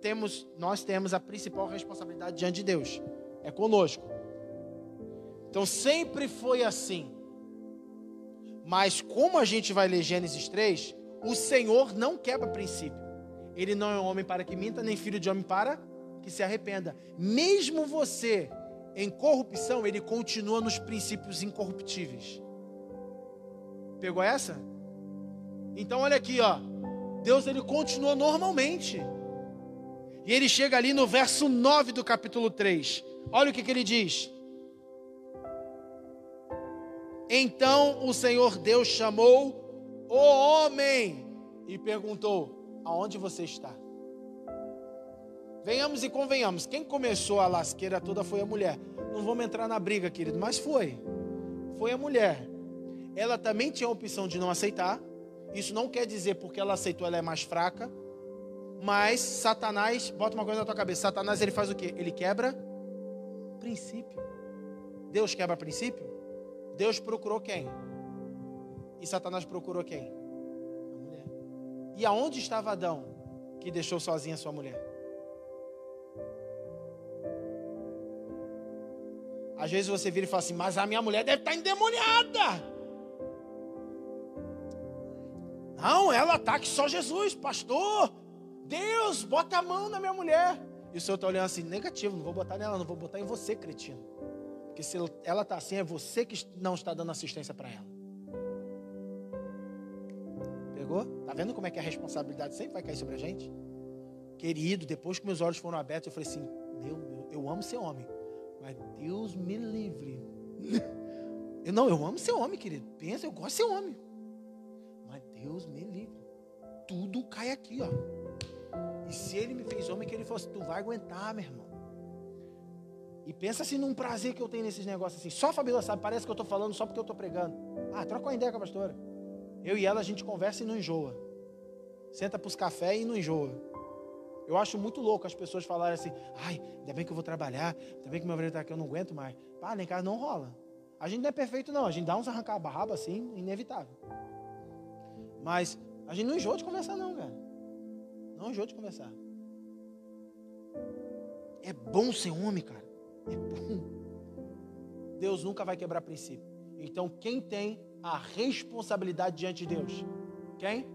temos nós temos a principal responsabilidade diante de Deus. É conosco. Então sempre foi assim. Mas como a gente vai ler Gênesis 3, o Senhor não quebra princípio. Ele não é homem para que minta, nem filho de homem para que se arrependa. Mesmo você em corrupção, ele continua nos princípios incorruptíveis. Pegou essa? Então olha aqui, ó. Deus ele continua normalmente. E ele chega ali no verso 9 do capítulo 3. Olha o que, que ele diz. Então o Senhor Deus chamou o homem e perguntou: Aonde você está? Venhamos e convenhamos, quem começou a lasqueira toda foi a mulher. Não vamos entrar na briga, querido, mas foi. Foi a mulher. Ela também tinha a opção de não aceitar. Isso não quer dizer porque ela aceitou, ela é mais fraca. Mas Satanás, bota uma coisa na tua cabeça: Satanás ele faz o quê? Ele quebra princípio. Deus quebra princípio? Deus procurou quem? E Satanás procurou quem? A mulher. E aonde estava Adão que deixou sozinha sua mulher? Às vezes você vira e fala assim, mas a minha mulher deve estar endemoniada. Não, ela está que só Jesus, pastor. Deus, bota a mão na minha mulher. E o senhor está olhando assim, negativo, não vou botar nela, não vou botar em você, cretino. Porque se ela está assim, é você que não está dando assistência para ela. Pegou? Tá vendo como é que a responsabilidade sempre vai cair sobre a gente? Querido, depois que meus olhos foram abertos, eu falei assim: meu Deus, eu amo ser homem. Mas Deus me livre. Eu não, eu amo ser homem, querido. Pensa, eu gosto de ser homem. Mas Deus me livre. Tudo cai aqui, ó. E se ele me fez homem, que ele fosse, tu vai aguentar, meu irmão. E pensa assim num prazer que eu tenho nesses negócios assim. Só a Fabíola sabe, parece que eu estou falando só porque eu estou pregando. Ah, troca uma ideia com a pastora. Eu e ela, a gente conversa e não enjoa. Senta para os cafés e não enjoa. Eu acho muito louco as pessoas falarem assim, ai, ainda bem que eu vou trabalhar, ainda bem que meu marido está aqui, eu não aguento mais. Pá, nem casa não rola. A gente não é perfeito, não. A gente dá uns arrancar a barraba assim, inevitável. Mas a gente não enjoa de conversar, não, cara. Não enjoa de conversar. É bom ser homem, cara. É bom. Deus nunca vai quebrar princípio. Então, quem tem a responsabilidade diante de Deus? Quem?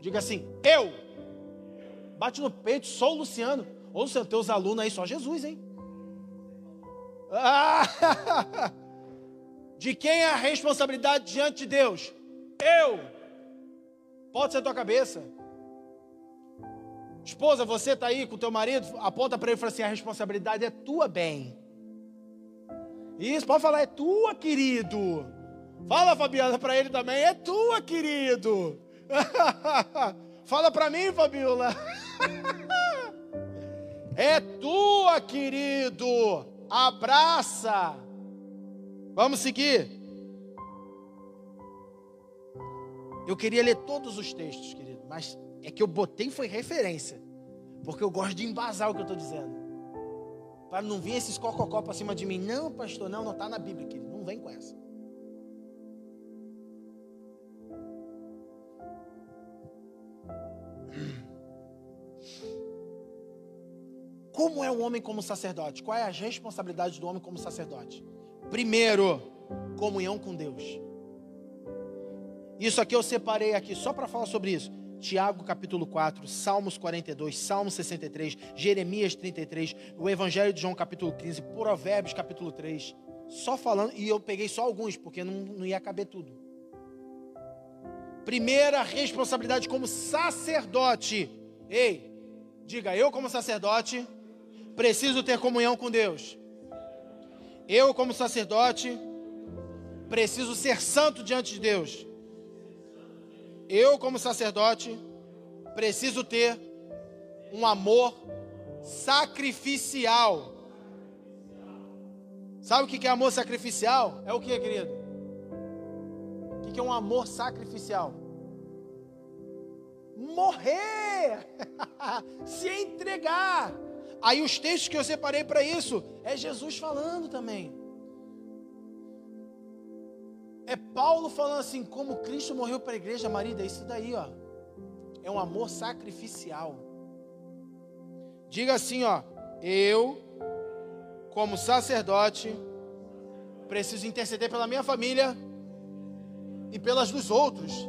Diga assim, eu bate no peito, só o Luciano. Ô Luciano, teus alunos aí, só Jesus, hein? Ah! De quem é a responsabilidade diante de Deus? Eu. Pode ser a tua cabeça. Esposa, você está aí com teu marido, aponta para ele e fala assim: a responsabilidade é tua, bem. Isso, pode falar, é tua, querido. Fala, Fabiana, para ele também, é tua, querido. Fala para mim, Fabiola. É tua, querido. Abraça. Vamos seguir. Eu queria ler todos os textos, querido, mas é que eu botei foi referência. Porque eu gosto de embasar o que eu estou dizendo. Para não vir esses cococó para cima de mim. Não, pastor, não, não está na Bíblia, querido. Não vem com essa. Como é o homem como sacerdote? Qual é a responsabilidade do homem como sacerdote? Primeiro, comunhão com Deus. Isso aqui eu separei aqui só para falar sobre isso. Tiago capítulo 4, Salmos 42, Salmos 63, Jeremias 33, o Evangelho de João capítulo 15, Provérbios capítulo 3. Só falando, e eu peguei só alguns, porque não, não ia caber tudo. Primeira responsabilidade como sacerdote. Ei, diga, eu como sacerdote preciso ter comunhão com Deus. Eu, como sacerdote, preciso ser santo diante de Deus. Eu, como sacerdote, preciso ter um amor sacrificial. Sabe o que é amor sacrificial? É o que, querido? O que é um amor sacrificial? Morrer, se entregar. Aí os textos que eu separei para isso é Jesus falando também. É Paulo falando assim, como Cristo morreu para a igreja, marido, é isso daí, ó. É um amor sacrificial. Diga assim, ó, eu, como sacerdote, preciso interceder pela minha família e pelas dos outros.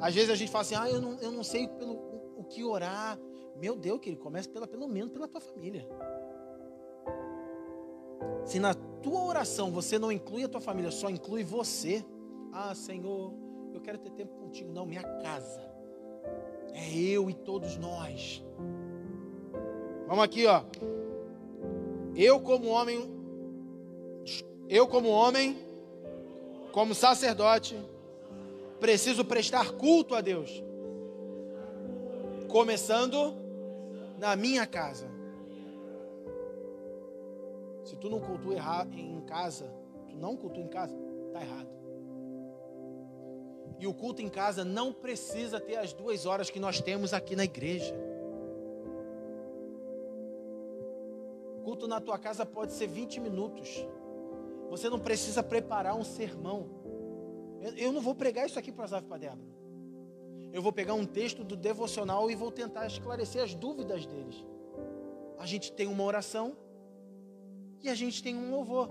Às vezes a gente fala assim, ah, eu não, eu não sei pelo o, o que orar. Meu Deus, que ele comece pela, pelo menos pela tua família. Se na tua oração você não inclui a tua família, só inclui você. Ah, Senhor, eu quero ter tempo contigo. Não, minha casa. É eu e todos nós. Vamos aqui, ó. Eu como homem, eu como homem, como sacerdote, preciso prestar culto a Deus. Começando na minha casa. Se tu não cultua em casa, tu não cultua em casa, tá errado. E o culto em casa não precisa ter as duas horas que nós temos aqui na igreja. O culto na tua casa pode ser 20 minutos. Você não precisa preparar um sermão. Eu, eu não vou pregar isso aqui para Zaf para Débora. Eu vou pegar um texto do devocional e vou tentar esclarecer as dúvidas deles. A gente tem uma oração e a gente tem um louvor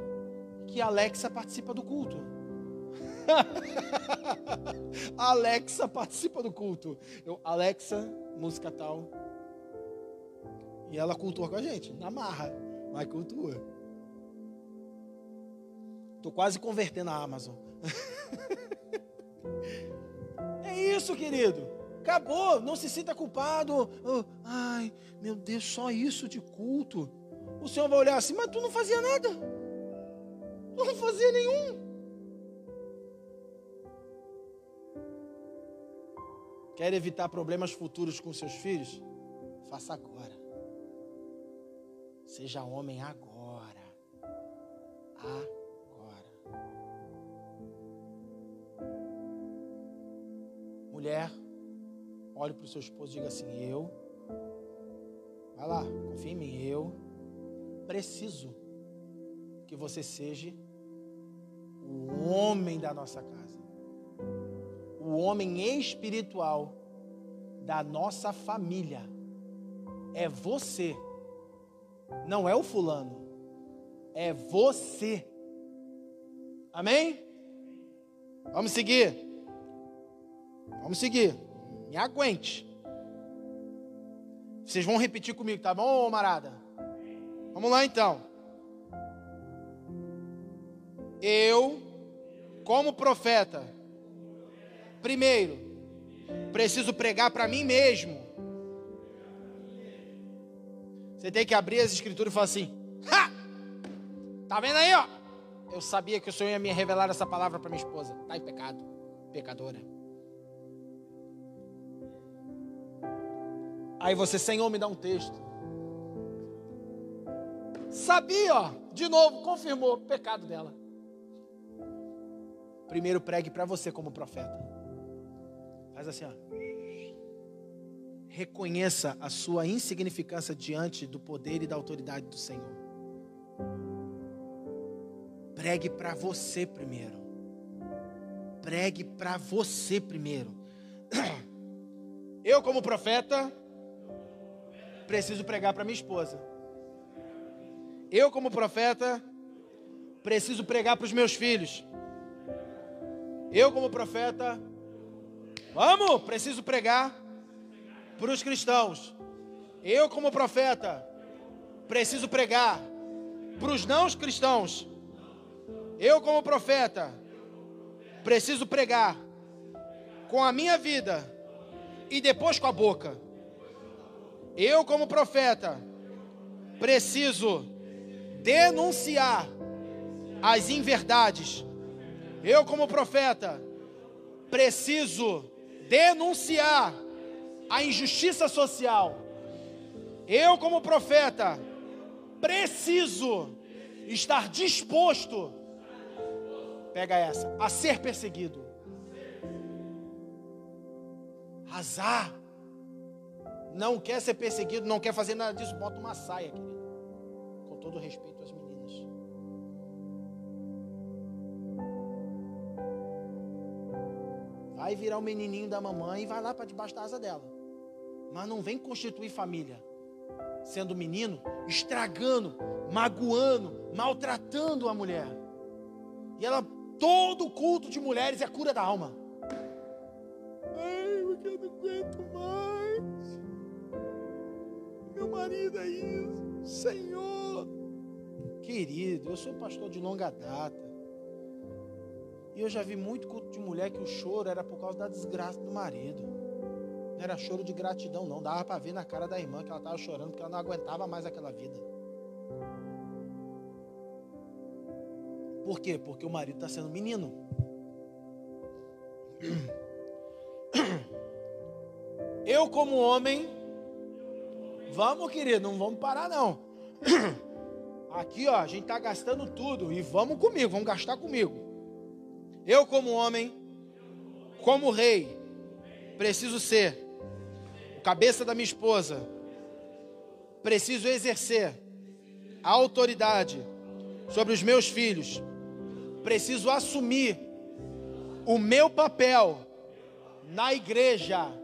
que a Alexa participa do culto. a Alexa participa do culto. Eu, Alexa, música tal. E ela cultua com a gente, na marra, mas cultua. Tô quase convertendo a Amazon. é isso, querido. Acabou, não se sinta culpado. Oh, ai, meu Deus, só isso de culto. O Senhor vai olhar assim, mas tu não fazia nada. Tu não fazia nenhum. Quer evitar problemas futuros com seus filhos? Faça agora. Seja homem. Agora. Mulher, olhe para o seu esposo e diga assim: Eu. Vai lá, confia em mim. Eu preciso que você seja o homem da nossa casa o homem espiritual da nossa família. É você, não é o fulano, é você. Amém? Vamos seguir. Vamos seguir. Me aguente. Vocês vão repetir comigo, tá bom, marada? Vamos lá então. Eu, como profeta, Primeiro, preciso pregar para mim mesmo. Você tem que abrir as escrituras e falar assim: Ha! Tá vendo aí, ó? Eu sabia que o Senhor ia me revelar essa palavra para minha esposa. Tá em pecado, pecadora. Aí você, Senhor, me dá um texto. Sabia, ó, de novo, confirmou o pecado dela. Primeiro pregue para você como profeta. Faz assim, ó. Reconheça a sua insignificância diante do poder e da autoridade do Senhor. Pregue para você primeiro. Pregue para você primeiro. Eu, como profeta, preciso pregar para minha esposa. Eu, como profeta, preciso pregar para os meus filhos. Eu, como profeta, Vamos, preciso pregar para os cristãos. Eu, como profeta, preciso pregar para os não cristãos. Eu, como profeta, preciso pregar com a minha vida e depois com a boca. Eu, como profeta, preciso denunciar as inverdades. Eu, como profeta, preciso denunciar a injustiça social. Eu, como profeta, preciso estar disposto. Pega essa, a ser perseguido. Azar. Não quer ser perseguido, não quer fazer nada disso, bota uma saia, querido. Com todo respeito às meninas. Vai virar o menininho da mamãe e vai lá para debaixo da asa dela. Mas não vem constituir família sendo menino, estragando, magoando, maltratando a mulher. E ela, todo culto de mulheres é cura da alma. Ai, porque eu não aguento mais. Marido é isso, Senhor. Querido, eu sou pastor de longa data. E eu já vi muito culto de mulher que o choro era por causa da desgraça do marido. Não era choro de gratidão, não. Dava para ver na cara da irmã que ela estava chorando porque ela não aguentava mais aquela vida. Por quê? Porque o marido está sendo menino. Eu, como homem, vamos, querido, não vamos parar, não. Aqui, ó, a gente está gastando tudo e vamos comigo, vamos gastar comigo. Eu, como homem, como rei, preciso ser cabeça da minha esposa, preciso exercer a autoridade sobre os meus filhos, preciso assumir o meu papel na igreja.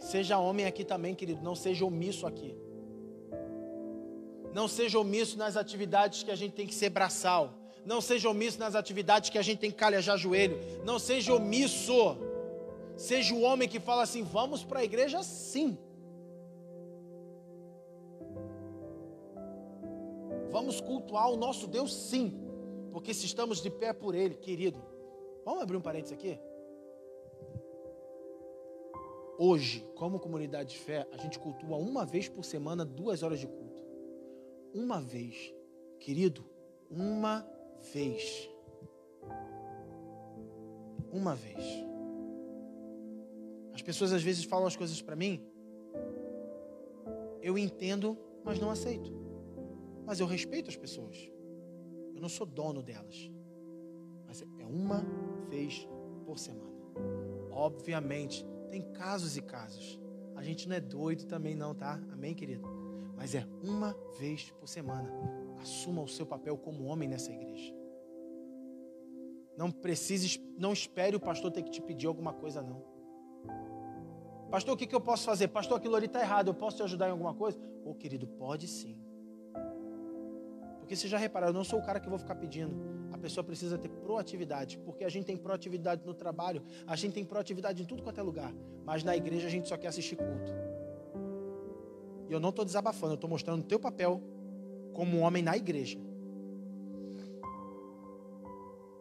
Seja homem aqui também, querido, não seja omisso aqui. Não seja omisso nas atividades que a gente tem que ser braçal. Não seja omisso nas atividades que a gente tem que calejar joelho. Não seja omisso Seja o homem que fala assim: vamos para a igreja sim. Vamos cultuar o nosso Deus sim. Porque se estamos de pé por Ele, querido. Vamos abrir um parênteses aqui? Hoje, como comunidade de fé, a gente cultua uma vez por semana, duas horas de culto. Uma vez. Querido, uma vez. Uma vez. As pessoas às vezes falam as coisas para mim, eu entendo, mas não aceito. Mas eu respeito as pessoas. Eu não sou dono delas. Mas é uma vez por semana. Obviamente, tem casos e casos. A gente não é doido também não, tá? Amém, querido? Mas é uma vez por semana. Assuma o seu papel como homem nessa igreja. Não precise, não espere o pastor ter que te pedir alguma coisa, não. Pastor, o que, que eu posso fazer? Pastor, aquilo ali está errado, eu posso te ajudar em alguma coisa? Ô querido, pode sim. Porque você já reparou, eu não sou o cara que vou ficar pedindo. A pessoa precisa ter proatividade, porque a gente tem proatividade no trabalho, a gente tem proatividade em tudo quanto é lugar. Mas na igreja a gente só quer assistir culto. E eu não estou desabafando, eu estou mostrando o teu papel como homem na igreja.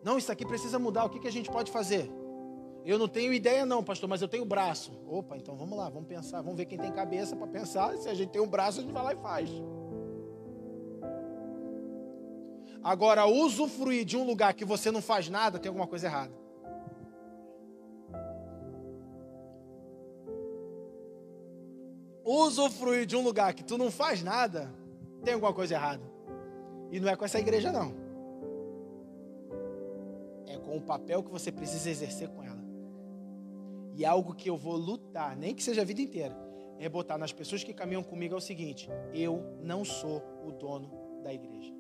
Não, isso aqui precisa mudar. O que, que a gente pode fazer? Eu não tenho ideia, não, pastor, mas eu tenho braço. Opa, então vamos lá, vamos pensar, vamos ver quem tem cabeça para pensar. Se a gente tem um braço, a gente vai lá e faz. Agora, usufruir de um lugar que você não faz nada, tem alguma coisa errada. Usufruir de um lugar que tu não faz nada, tem alguma coisa errada. E não é com essa igreja, não. É com o papel que você precisa exercer com ela. E algo que eu vou lutar, nem que seja a vida inteira, é botar nas pessoas que caminham comigo é o seguinte: eu não sou o dono da igreja.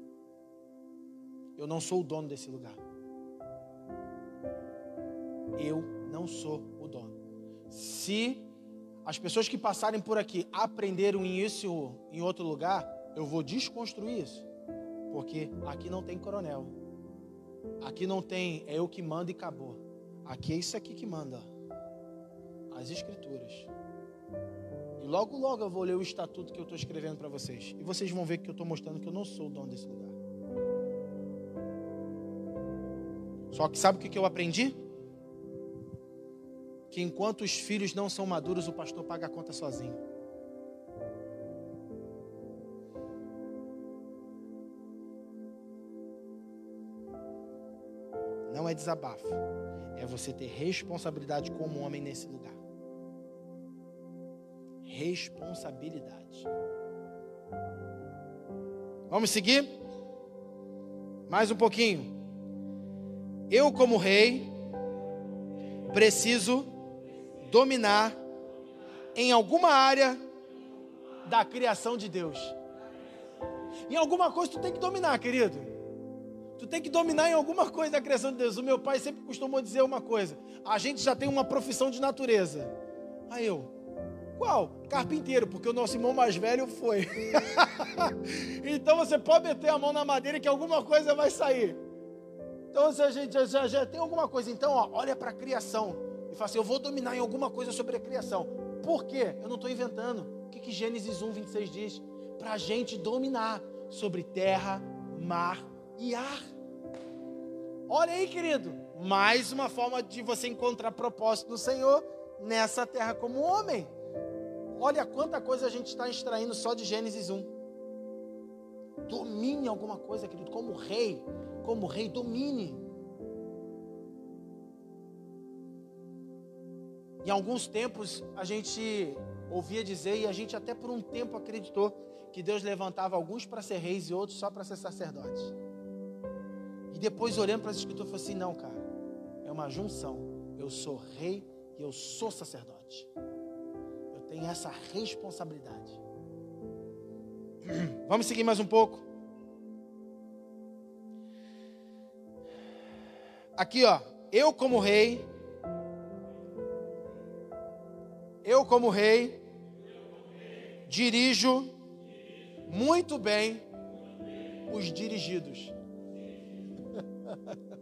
Eu não sou o dono desse lugar. Eu não sou o dono. Se as pessoas que passarem por aqui aprenderam isso em outro lugar, eu vou desconstruir isso. Porque aqui não tem coronel. Aqui não tem, é eu que mando e acabou. Aqui é isso aqui que manda as Escrituras. E logo, logo eu vou ler o estatuto que eu estou escrevendo para vocês. E vocês vão ver que eu estou mostrando que eu não sou o dono desse lugar. Só que sabe o que eu aprendi? Que enquanto os filhos não são maduros, o pastor paga a conta sozinho. Não é desabafo. É você ter responsabilidade como homem nesse lugar responsabilidade. Vamos seguir? Mais um pouquinho. Eu, como rei, preciso dominar em alguma área da criação de Deus. Em alguma coisa tu tem que dominar, querido. Tu tem que dominar em alguma coisa da criação de Deus. O meu pai sempre costumou dizer uma coisa: a gente já tem uma profissão de natureza. Aí eu, qual? Carpinteiro, porque o nosso irmão mais velho foi. então você pode meter a mão na madeira que alguma coisa vai sair. Então se a gente já, já, já tem alguma coisa, então ó, olha para a criação e fala assim: eu vou dominar em alguma coisa sobre a criação. Por quê? Eu não estou inventando. O que, que Gênesis 1, 26 diz? Para a gente dominar sobre terra, mar e ar. Olha aí, querido, mais uma forma de você encontrar propósito no Senhor nessa terra como homem. Olha quanta coisa a gente está extraindo só de Gênesis 1. Domine alguma coisa, querido, como rei, como rei, domine. Em alguns tempos a gente ouvia dizer, e a gente até por um tempo acreditou, que Deus levantava alguns para ser reis e outros só para ser sacerdotes. E depois olhando para as escrituras, falei assim: não, cara, é uma junção. Eu sou rei e eu sou sacerdote. Eu tenho essa responsabilidade. Vamos seguir mais um pouco. Aqui, ó, eu como rei, eu como rei, dirijo muito bem os dirigidos.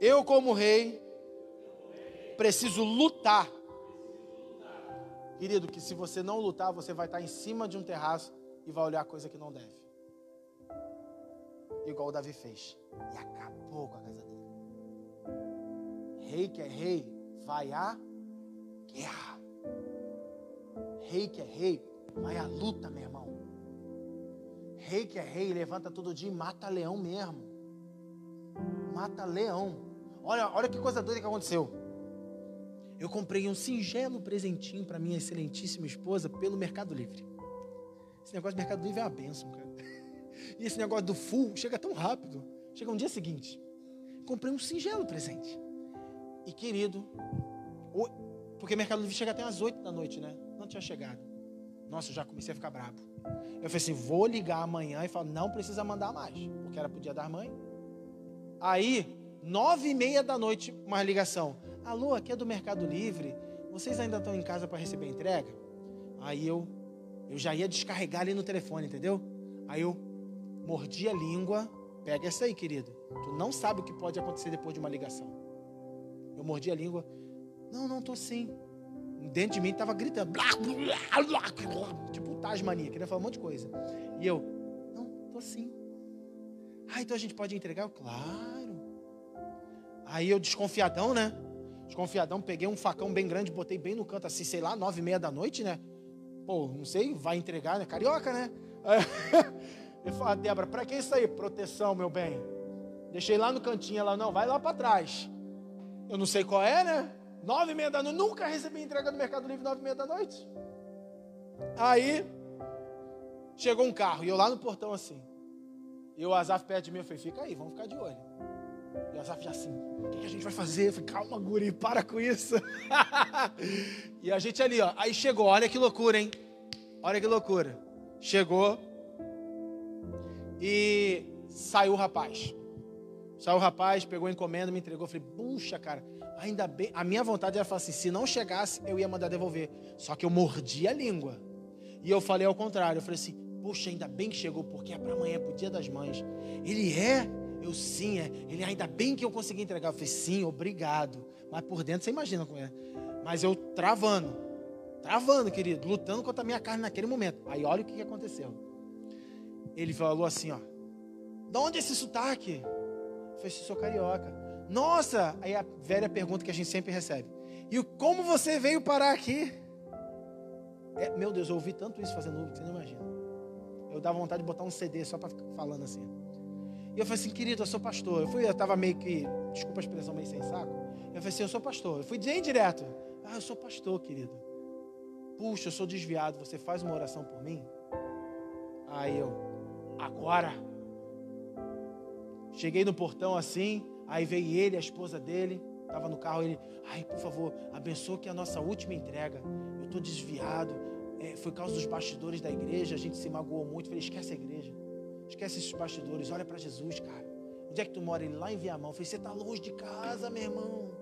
Eu, como rei, preciso lutar. Querido, que se você não lutar, você vai estar em cima de um terraço e vai olhar coisa que não deve. Igual Davi fez. E acabou com a casa dele. Rei que é rei, vai à guerra. Rei que é rei, Vai à luta, meu irmão. Rei que é rei, levanta todo dia e mata leão mesmo. Mata leão. Olha, olha que coisa doida que aconteceu. Eu comprei um singelo presentinho para minha excelentíssima esposa pelo Mercado Livre. Esse negócio do Mercado Livre é uma bênção, cara. E esse negócio do full chega tão rápido. Chega um dia seguinte. Comprei um singelo presente. E querido, porque Mercado Livre chega até às 8 da noite, né? Não tinha chegado. Nossa, eu já comecei a ficar bravo. Eu falei assim: vou ligar amanhã e falar, não precisa mandar mais, porque era pro dia da mãe. Aí, nove e meia da noite, uma ligação. Alô, aqui é do Mercado Livre. Vocês ainda estão em casa para receber a entrega? Aí eu, eu já ia descarregar ali no telefone, entendeu? Aí eu mordi a língua. Pega essa aí, querido. Tu não sabe o que pode acontecer depois de uma ligação. Eu mordi a língua. Não, não tô sim dentro de mim estava gritando, blá, blá, blá, tipo Tasmania, queria falar um monte de coisa. E eu, não, tô assim. Ah, então a gente pode entregar? Eu, claro. Aí eu, desconfiadão, né? Desconfiadão, peguei um facão bem grande, botei bem no canto, assim, sei lá, nove e meia da noite, né? Pô, não sei, vai entregar, né? Carioca, né? Falei, ah, Débora, pra que isso aí? Proteção, meu bem. Deixei lá no cantinho, ela, não, vai lá para trás. Eu não sei qual é, né? Nove e meia da noite. Nunca recebi entrega do Mercado Livre nove e meia da noite. Aí, chegou um carro. E eu lá no portão assim. E o Azaf perto de mim. Eu falei, fica aí, vamos ficar de olho. E o Azaf já assim, o que, a gente vai fazer? Eu falei, calma, guri, para com isso. e a gente ali, ó. Aí chegou, olha que loucura, hein? Olha que loucura. Chegou. E saiu o rapaz. Saiu o rapaz, pegou a encomenda, me entregou. Falei, puxa, cara ainda bem. A minha vontade era falar assim: se não chegasse, eu ia mandar devolver. Só que eu mordi a língua. E eu falei ao contrário: eu falei assim, poxa, ainda bem que chegou, porque é para amanhã, para o dia das mães. Ele é? Eu sim, é. Ele ainda bem que eu consegui entregar. Eu falei, sim, obrigado. Mas por dentro você imagina como é. Mas eu travando, travando, querido, lutando contra a minha carne naquele momento. Aí olha o que aconteceu. Ele falou assim, ó. De onde é esse sotaque? Eu falei, sou carioca. Nossa, aí a velha pergunta que a gente sempre recebe. E como você veio parar aqui? É, meu Deus, eu ouvi tanto isso fazendo Uber que você não imagina. Eu dava vontade de botar um CD só para ficar falando assim. E eu falei assim, querido, eu sou pastor. Eu fui, eu estava meio que, desculpa a expressão, meio sem saco. Eu falei assim, eu sou pastor. Eu fui bem direto. Ah, eu sou pastor, querido. Puxa, eu sou desviado. Você faz uma oração por mim? Aí eu, agora. Cheguei no portão assim, aí veio ele, a esposa dele, estava no carro, ele, ai, por favor, abençoe que é a nossa última entrega. Eu estou desviado, é, foi causa dos bastidores da igreja, a gente se magoou muito. Falei, esquece a igreja, esquece esses bastidores, olha para Jesus, cara. Onde é que tu mora? Ele lá em Viamão. Falei, você está longe de casa, meu irmão.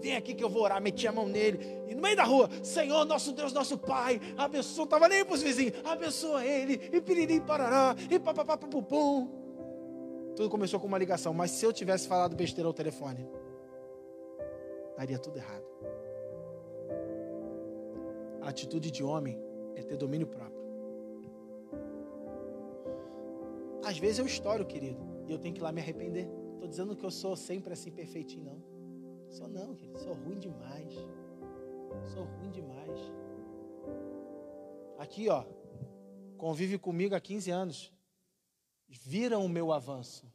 Vem aqui que eu vou orar. Meti a mão nele. E no meio da rua, Senhor, nosso Deus, nosso Pai, abençoa. Estava nem para os vizinhos. Abençoa ele. E piririm parará. E papapá pupum. Tudo começou com uma ligação. Mas se eu tivesse falado besteira ao telefone, daria tudo errado. A atitude de homem é ter domínio próprio. Às vezes eu estouro, querido, e eu tenho que ir lá me arrepender. Estou dizendo que eu sou sempre assim perfeitinho, não. Sou não, querido, sou ruim demais. Sou ruim demais. Aqui, ó, convive comigo há 15 anos. Viram o meu avanço.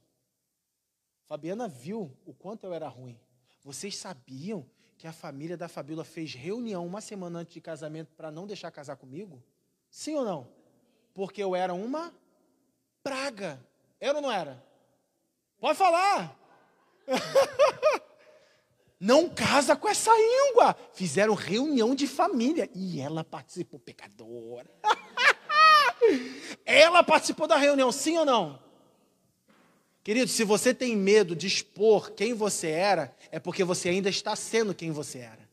Fabiana viu o quanto eu era ruim. Vocês sabiam que a família da Fabíola fez reunião uma semana antes de casamento para não deixar casar comigo? Sim ou não? Porque eu era uma praga. Era ou não era? Pode falar. não casa com essa íngua. Fizeram reunião de família e ela participou, pecadora. ela participou da reunião, sim ou não? Querido, se você tem medo de expor quem você era, é porque você ainda está sendo quem você era.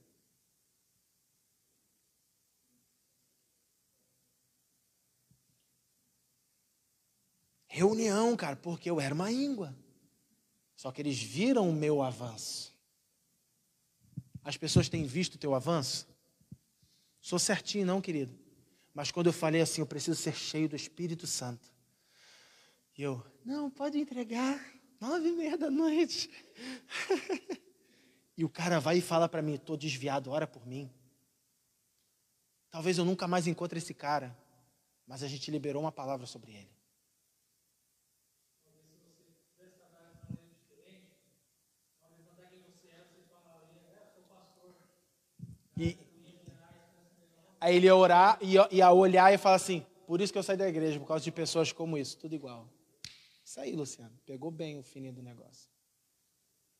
Reunião, cara, porque eu era uma íngua. Só que eles viram o meu avanço. As pessoas têm visto o teu avanço? Sou certinho, não, querido. Mas quando eu falei assim, eu preciso ser cheio do Espírito Santo. E eu, não, pode entregar, nove e meia da noite. e o cara vai e fala para mim, estou desviado, ora por mim. Talvez eu nunca mais encontre esse cara, mas a gente liberou uma palavra sobre ele. Aí ele ia orar e ia olhar e falar assim: por isso que eu saí da igreja, por causa de pessoas como isso, tudo igual. Isso aí, Luciano. Pegou bem o fininho do negócio.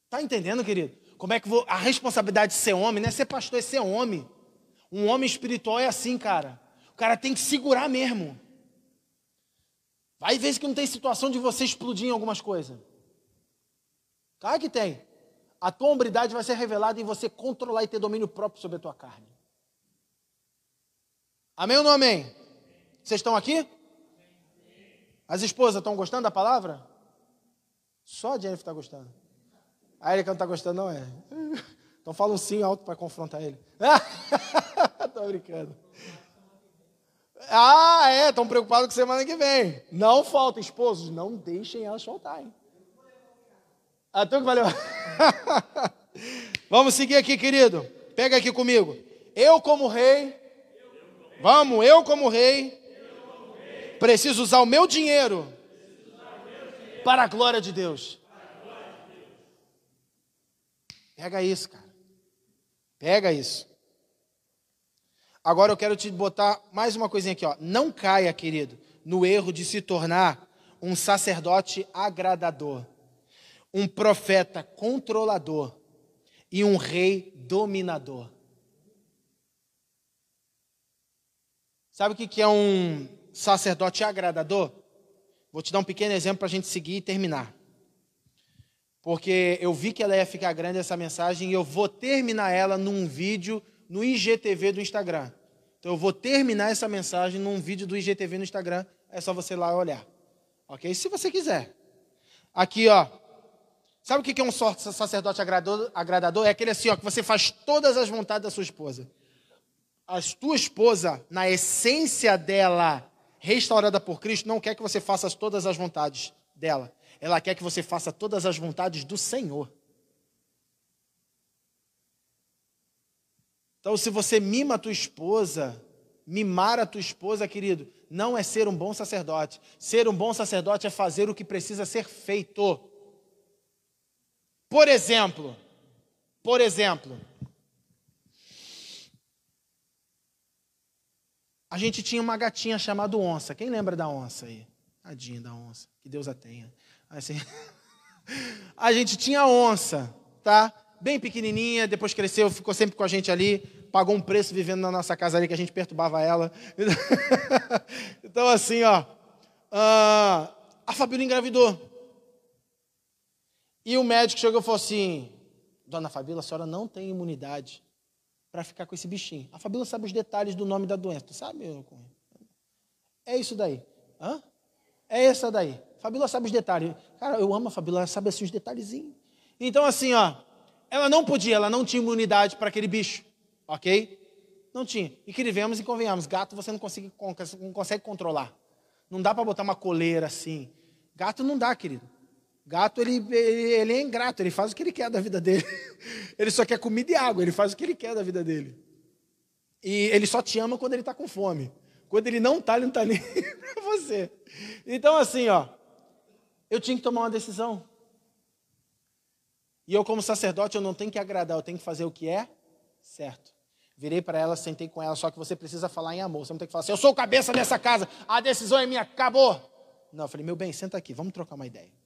Tá entendendo, querido? Como é que vou... a responsabilidade de ser homem não é ser pastor, é ser homem. Um homem espiritual é assim, cara. O cara tem que segurar mesmo. Vai ver que não tem situação de você explodir em algumas coisas. Claro que tem. A tua hombridade vai ser revelada em você controlar e ter domínio próprio sobre a tua carne. Amém ou não amém? Vocês estão aqui? As esposas estão gostando da palavra? Só a Jennifer está gostando. A Erika não está gostando, não é? Então fala um sim alto para confrontar ele. Estou brincando. Ah, é, estão preocupados com semana que vem. Não falta, esposos, não deixem elas faltarem. Ah, tu que valeu. Vamos seguir aqui, querido. Pega aqui comigo. Eu como rei. Vamos, eu como rei Preciso usar o meu dinheiro para a glória de Deus. Pega isso, cara. Pega isso. Agora eu quero te botar mais uma coisinha aqui, ó. Não caia, querido, no erro de se tornar um sacerdote agradador, um profeta controlador e um rei dominador. Sabe o que é um sacerdote agradador? Vou te dar um pequeno exemplo para a gente seguir e terminar. Porque eu vi que ela ia ficar grande essa mensagem e eu vou terminar ela num vídeo no IGTV do Instagram. Então eu vou terminar essa mensagem num vídeo do IGTV no Instagram. É só você lá olhar. Ok? Se você quiser. Aqui, ó. Sabe o que é um sacerdote agradador? É aquele assim, ó, que você faz todas as vontades da sua esposa. A tua esposa, na essência dela, restaurada por Cristo, não quer que você faça todas as vontades dela. Ela quer que você faça todas as vontades do Senhor. Então, se você mima a tua esposa, mimar a tua esposa, querido, não é ser um bom sacerdote. Ser um bom sacerdote é fazer o que precisa ser feito. Por exemplo, por exemplo, A gente tinha uma gatinha chamada Onça. Quem lembra da onça aí? Tadinha da onça. Que Deus a tenha. Assim, a gente tinha onça, tá? Bem pequenininha, depois cresceu, ficou sempre com a gente ali, pagou um preço vivendo na nossa casa ali que a gente perturbava ela. então, assim, ó, uh, a Fabíola engravidou. E o médico chegou e falou assim: Dona Fabíola, a senhora não tem imunidade para ficar com esse bichinho. A Fabíola sabe os detalhes do nome da doença, tu sabe? É isso daí. Hã? É essa daí. Fabíola sabe os detalhes. Cara, eu amo a Fabíola, ela sabe assim os detalhezinhos. Então, assim, ó, ela não podia, ela não tinha imunidade para aquele bicho, ok? Não tinha. E que vemos e convenhamos, gato você não consegue, não consegue controlar. Não dá para botar uma coleira assim. Gato não dá, querido. Gato, ele, ele, ele, é ingrato, ele faz o que ele quer da vida dele. Ele só quer comida e água, ele faz o que ele quer da vida dele. E ele só te ama quando ele está com fome. Quando ele não está, ele não está nem para você. Então, assim, ó, eu tinha que tomar uma decisão. E eu, como sacerdote, eu não tenho que agradar, eu tenho que fazer o que é certo. Virei para ela, sentei com ela, só que você precisa falar em amor. Você não tem que falar assim, eu sou o cabeça dessa casa, a decisão é minha, acabou. Não, eu falei, meu bem, senta aqui, vamos trocar uma ideia.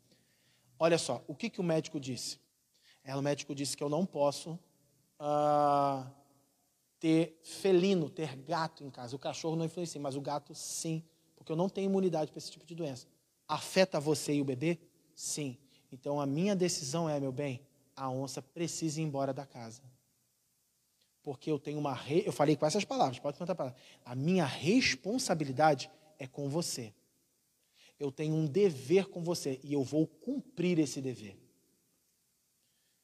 Olha só, o que, que o médico disse? Ela, o médico disse que eu não posso uh, ter felino, ter gato em casa. O cachorro não influencia, mas o gato sim, porque eu não tenho imunidade para esse tipo de doença. Afeta você e o bebê? Sim. Então a minha decisão é, meu bem, a onça precisa ir embora da casa. Porque eu tenho uma. Re... Eu falei com essas palavras, pode contar a palavra. A minha responsabilidade é com você eu tenho um dever com você e eu vou cumprir esse dever.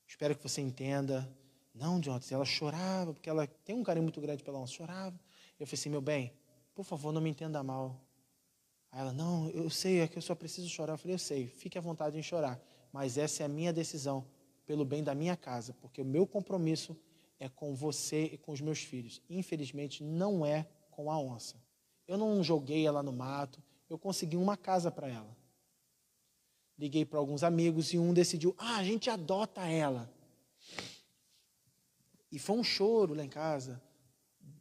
Espero que você entenda. Não, Jonathan, ela chorava, porque ela tem um carinho muito grande pela onça, chorava. Eu falei assim, meu bem, por favor, não me entenda mal. Aí ela, não, eu sei, é que eu só preciso chorar. Eu falei, eu sei, fique à vontade em chorar. Mas essa é a minha decisão, pelo bem da minha casa, porque o meu compromisso é com você e com os meus filhos. Infelizmente, não é com a onça. Eu não joguei ela no mato, eu consegui uma casa para ela. Liguei para alguns amigos e um decidiu: ah, a gente adota ela. E foi um choro lá em casa.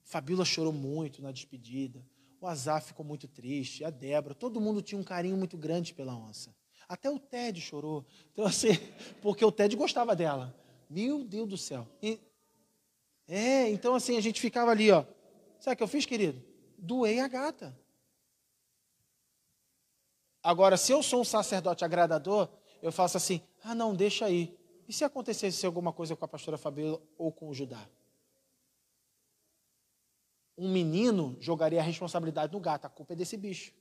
Fabíola chorou muito na despedida. O Azar ficou muito triste. A Débora. Todo mundo tinha um carinho muito grande pela onça. Até o Ted chorou. Então, assim, porque o Ted gostava dela. Meu Deus do céu. E, é, então assim, a gente ficava ali, ó. Sabe o que eu fiz, querido? Doei a gata. Agora, se eu sou um sacerdote agradador, eu faço assim: ah, não, deixa aí. E se acontecesse alguma coisa com a pastora Fabíola ou com o Judá? Um menino jogaria a responsabilidade no gato, a culpa é desse bicho.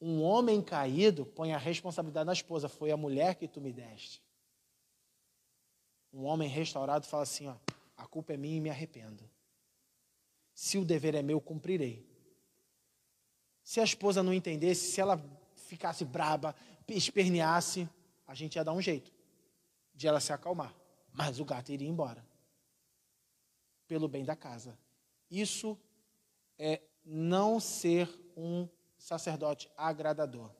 Um homem caído põe a responsabilidade na esposa, foi a mulher que tu me deste. Um homem restaurado fala assim: ó, a culpa é minha e me arrependo. Se o dever é meu, cumprirei. Se a esposa não entendesse, se ela ficasse braba, esperneasse, a gente ia dar um jeito de ela se acalmar. Mas o gato iria embora. Pelo bem da casa. Isso é não ser um sacerdote agradador.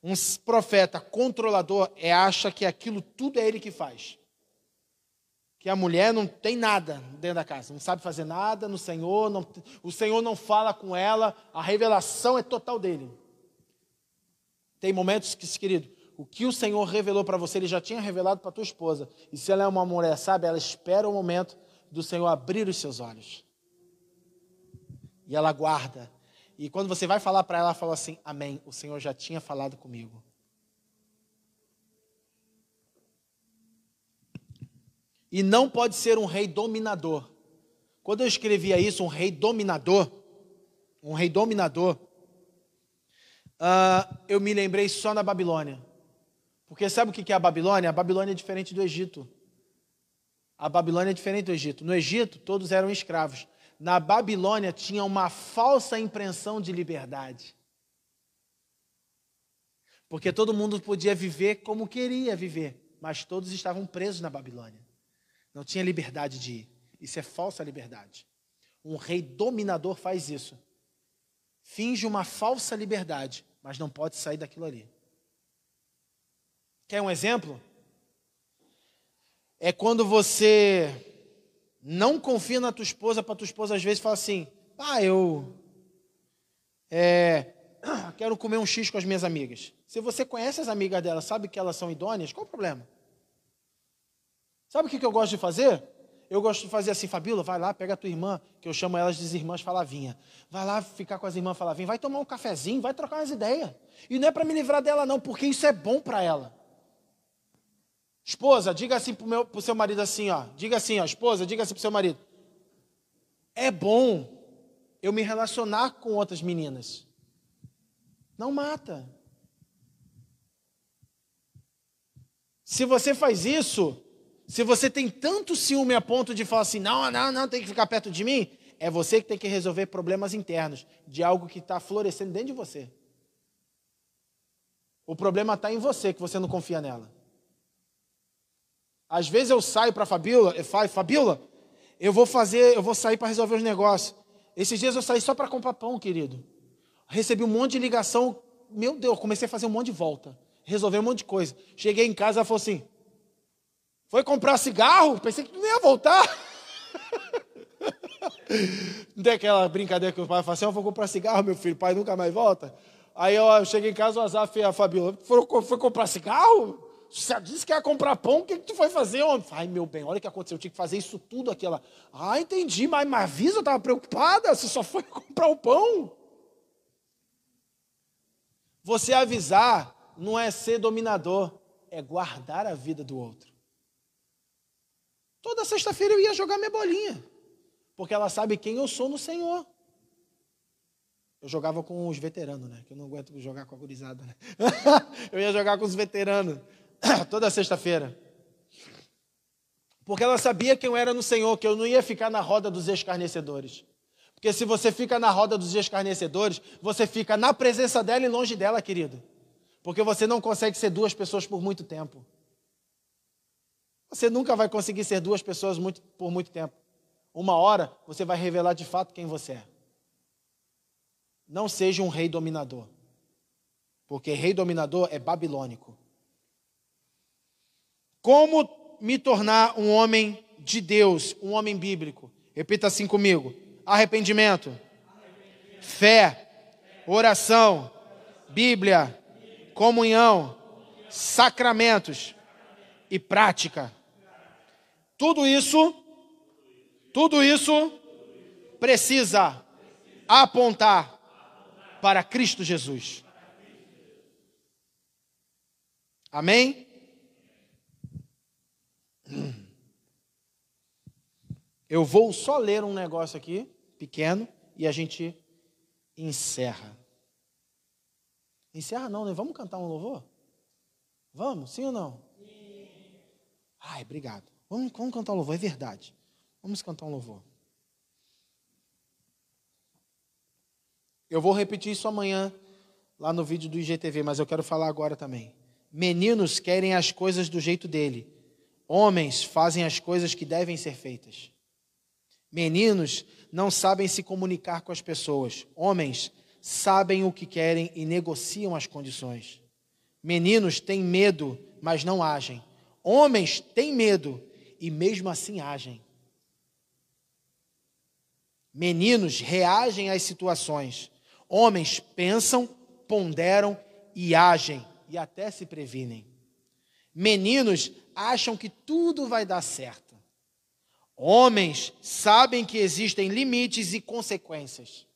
Um profeta controlador é acha que aquilo tudo é ele que faz que a mulher não tem nada dentro da casa, não sabe fazer nada no Senhor, não, o Senhor não fala com ela, a revelação é total dele. Tem momentos que, querido, o que o Senhor revelou para você, ele já tinha revelado para tua esposa. E se ela é uma mulher sábia, ela espera o momento do Senhor abrir os seus olhos. E ela guarda. E quando você vai falar para ela, ela fala assim: Amém, o Senhor já tinha falado comigo. E não pode ser um rei dominador. Quando eu escrevia isso, um rei dominador, um rei dominador, uh, eu me lembrei só na Babilônia. Porque sabe o que é a Babilônia? A Babilônia é diferente do Egito. A Babilônia é diferente do Egito. No Egito, todos eram escravos. Na Babilônia, tinha uma falsa impressão de liberdade. Porque todo mundo podia viver como queria viver, mas todos estavam presos na Babilônia. Não tinha liberdade de ir. Isso é falsa liberdade. Um rei dominador faz isso. Finge uma falsa liberdade, mas não pode sair daquilo ali. Quer um exemplo? É quando você Não confia na tua esposa para tua esposa às vezes falar assim: ah, eu é, quero comer um X com as minhas amigas. Se você conhece as amigas dela, sabe que elas são idôneas, qual o problema? Sabe o que eu gosto de fazer? Eu gosto de fazer assim, Fabíola, vai lá, pega a tua irmã, que eu chamo elas de irmãs Falavinha. Vai lá ficar com as irmãs Falavinha, vai tomar um cafezinho, vai trocar umas ideias. E não é para me livrar dela, não, porque isso é bom para ela. Esposa, diga assim para o seu marido assim, ó. Diga assim, ó, esposa, diga assim para o seu marido. É bom eu me relacionar com outras meninas. Não mata. Se você faz isso, se você tem tanto ciúme a ponto de falar assim, não, não, não, tem que ficar perto de mim, é você que tem que resolver problemas internos de algo que está florescendo dentro de você. O problema está em você, que você não confia nela. Às vezes eu saio para a Fabíola, eu falo, Fabíola, eu vou fazer, eu vou sair para resolver os negócios. Esses dias eu saí só para comprar pão, querido. Recebi um monte de ligação, meu Deus, comecei a fazer um monte de volta, resolver um monte de coisa. Cheguei em casa, ela falou assim: foi comprar cigarro? Pensei que não ia voltar. Não tem aquela brincadeira que o pai fala assim: Eu vou comprar cigarro, meu filho, o pai nunca mais volta. Aí eu cheguei em casa, o Azaf e a Fabiola, foi, foi comprar cigarro? Você disse que ia comprar pão, o que, que tu foi fazer, homem? Ai, meu bem, olha o que aconteceu, eu tinha que fazer isso tudo aqui. Ela, ah, entendi, mas me avisa, eu estava preocupada, você só foi comprar o pão. Você avisar não é ser dominador, é guardar a vida do outro. Toda sexta-feira eu ia jogar minha bolinha, porque ela sabe quem eu sou no Senhor. Eu jogava com os veteranos, né? Que eu não aguento jogar com a gurizada, né? eu ia jogar com os veteranos toda sexta-feira. Porque ela sabia quem eu era no Senhor, que eu não ia ficar na roda dos escarnecedores. Porque se você fica na roda dos escarnecedores, você fica na presença dela e longe dela, querido. Porque você não consegue ser duas pessoas por muito tempo. Você nunca vai conseguir ser duas pessoas muito, por muito tempo. Uma hora você vai revelar de fato quem você é. Não seja um rei dominador. Porque rei dominador é babilônico. Como me tornar um homem de Deus, um homem bíblico? Repita assim comigo: arrependimento, arrependimento. fé, oração, Bíblia, comunhão, sacramentos e prática. Tudo isso, tudo isso precisa apontar para Cristo Jesus. Amém? Eu vou só ler um negócio aqui, pequeno, e a gente encerra. Encerra não, né? Vamos cantar um louvor? Vamos, sim ou não? Sim. Ai, obrigado. Vamos, vamos cantar um louvor, é verdade. Vamos cantar um louvor. Eu vou repetir isso amanhã, lá no vídeo do IGTV, mas eu quero falar agora também. Meninos querem as coisas do jeito dele. Homens fazem as coisas que devem ser feitas. Meninos não sabem se comunicar com as pessoas. Homens sabem o que querem e negociam as condições. Meninos têm medo, mas não agem. Homens têm medo e mesmo assim agem. Meninos reagem às situações. Homens pensam, ponderam e agem e até se previnem. Meninos acham que tudo vai dar certo. Homens sabem que existem limites e consequências.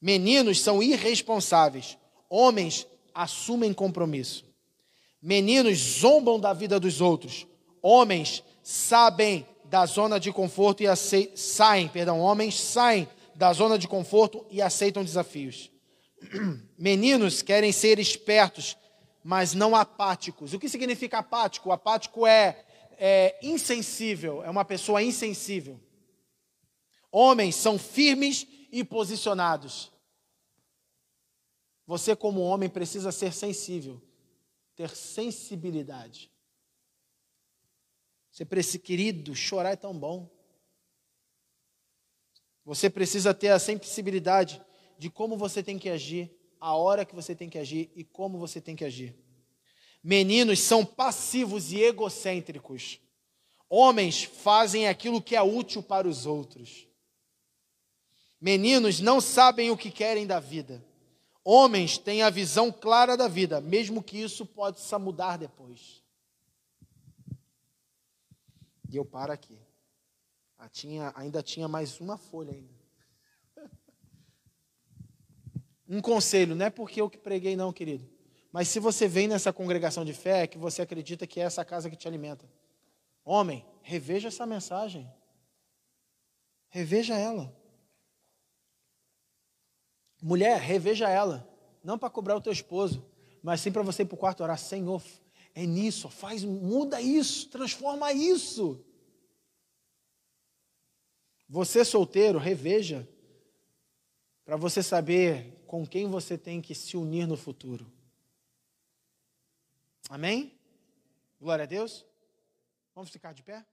Meninos são irresponsáveis. Homens assumem compromisso. Meninos zombam da vida dos outros. Homens sabem da zona de conforto e saem, perdão, homens saem da zona de conforto e aceitam desafios. Meninos querem ser espertos, mas não apáticos. O que significa apático? Apático é, é insensível, é uma pessoa insensível. Homens são firmes e posicionados. Você, como homem, precisa ser sensível, ter sensibilidade. Você precisa, querido, chorar é tão bom. Você precisa ter a sensibilidade de como você tem que agir, a hora que você tem que agir e como você tem que agir. Meninos são passivos e egocêntricos. Homens fazem aquilo que é útil para os outros. Meninos não sabem o que querem da vida. Homens têm a visão clara da vida, mesmo que isso possa mudar depois. E eu paro aqui. Ah, tinha, ainda tinha mais uma folha ainda. Um conselho, não é porque eu que preguei, não, querido. Mas se você vem nessa congregação de fé, é que você acredita que é essa casa que te alimenta. Homem, reveja essa mensagem. Reveja ela. Mulher, reveja ela. Não para cobrar o teu esposo, mas sim para você ir para o quarto orar. Senhor, é nisso, faz, muda isso, transforma isso. Você solteiro, reveja, para você saber com quem você tem que se unir no futuro. Amém? Glória a Deus. Vamos ficar de pé?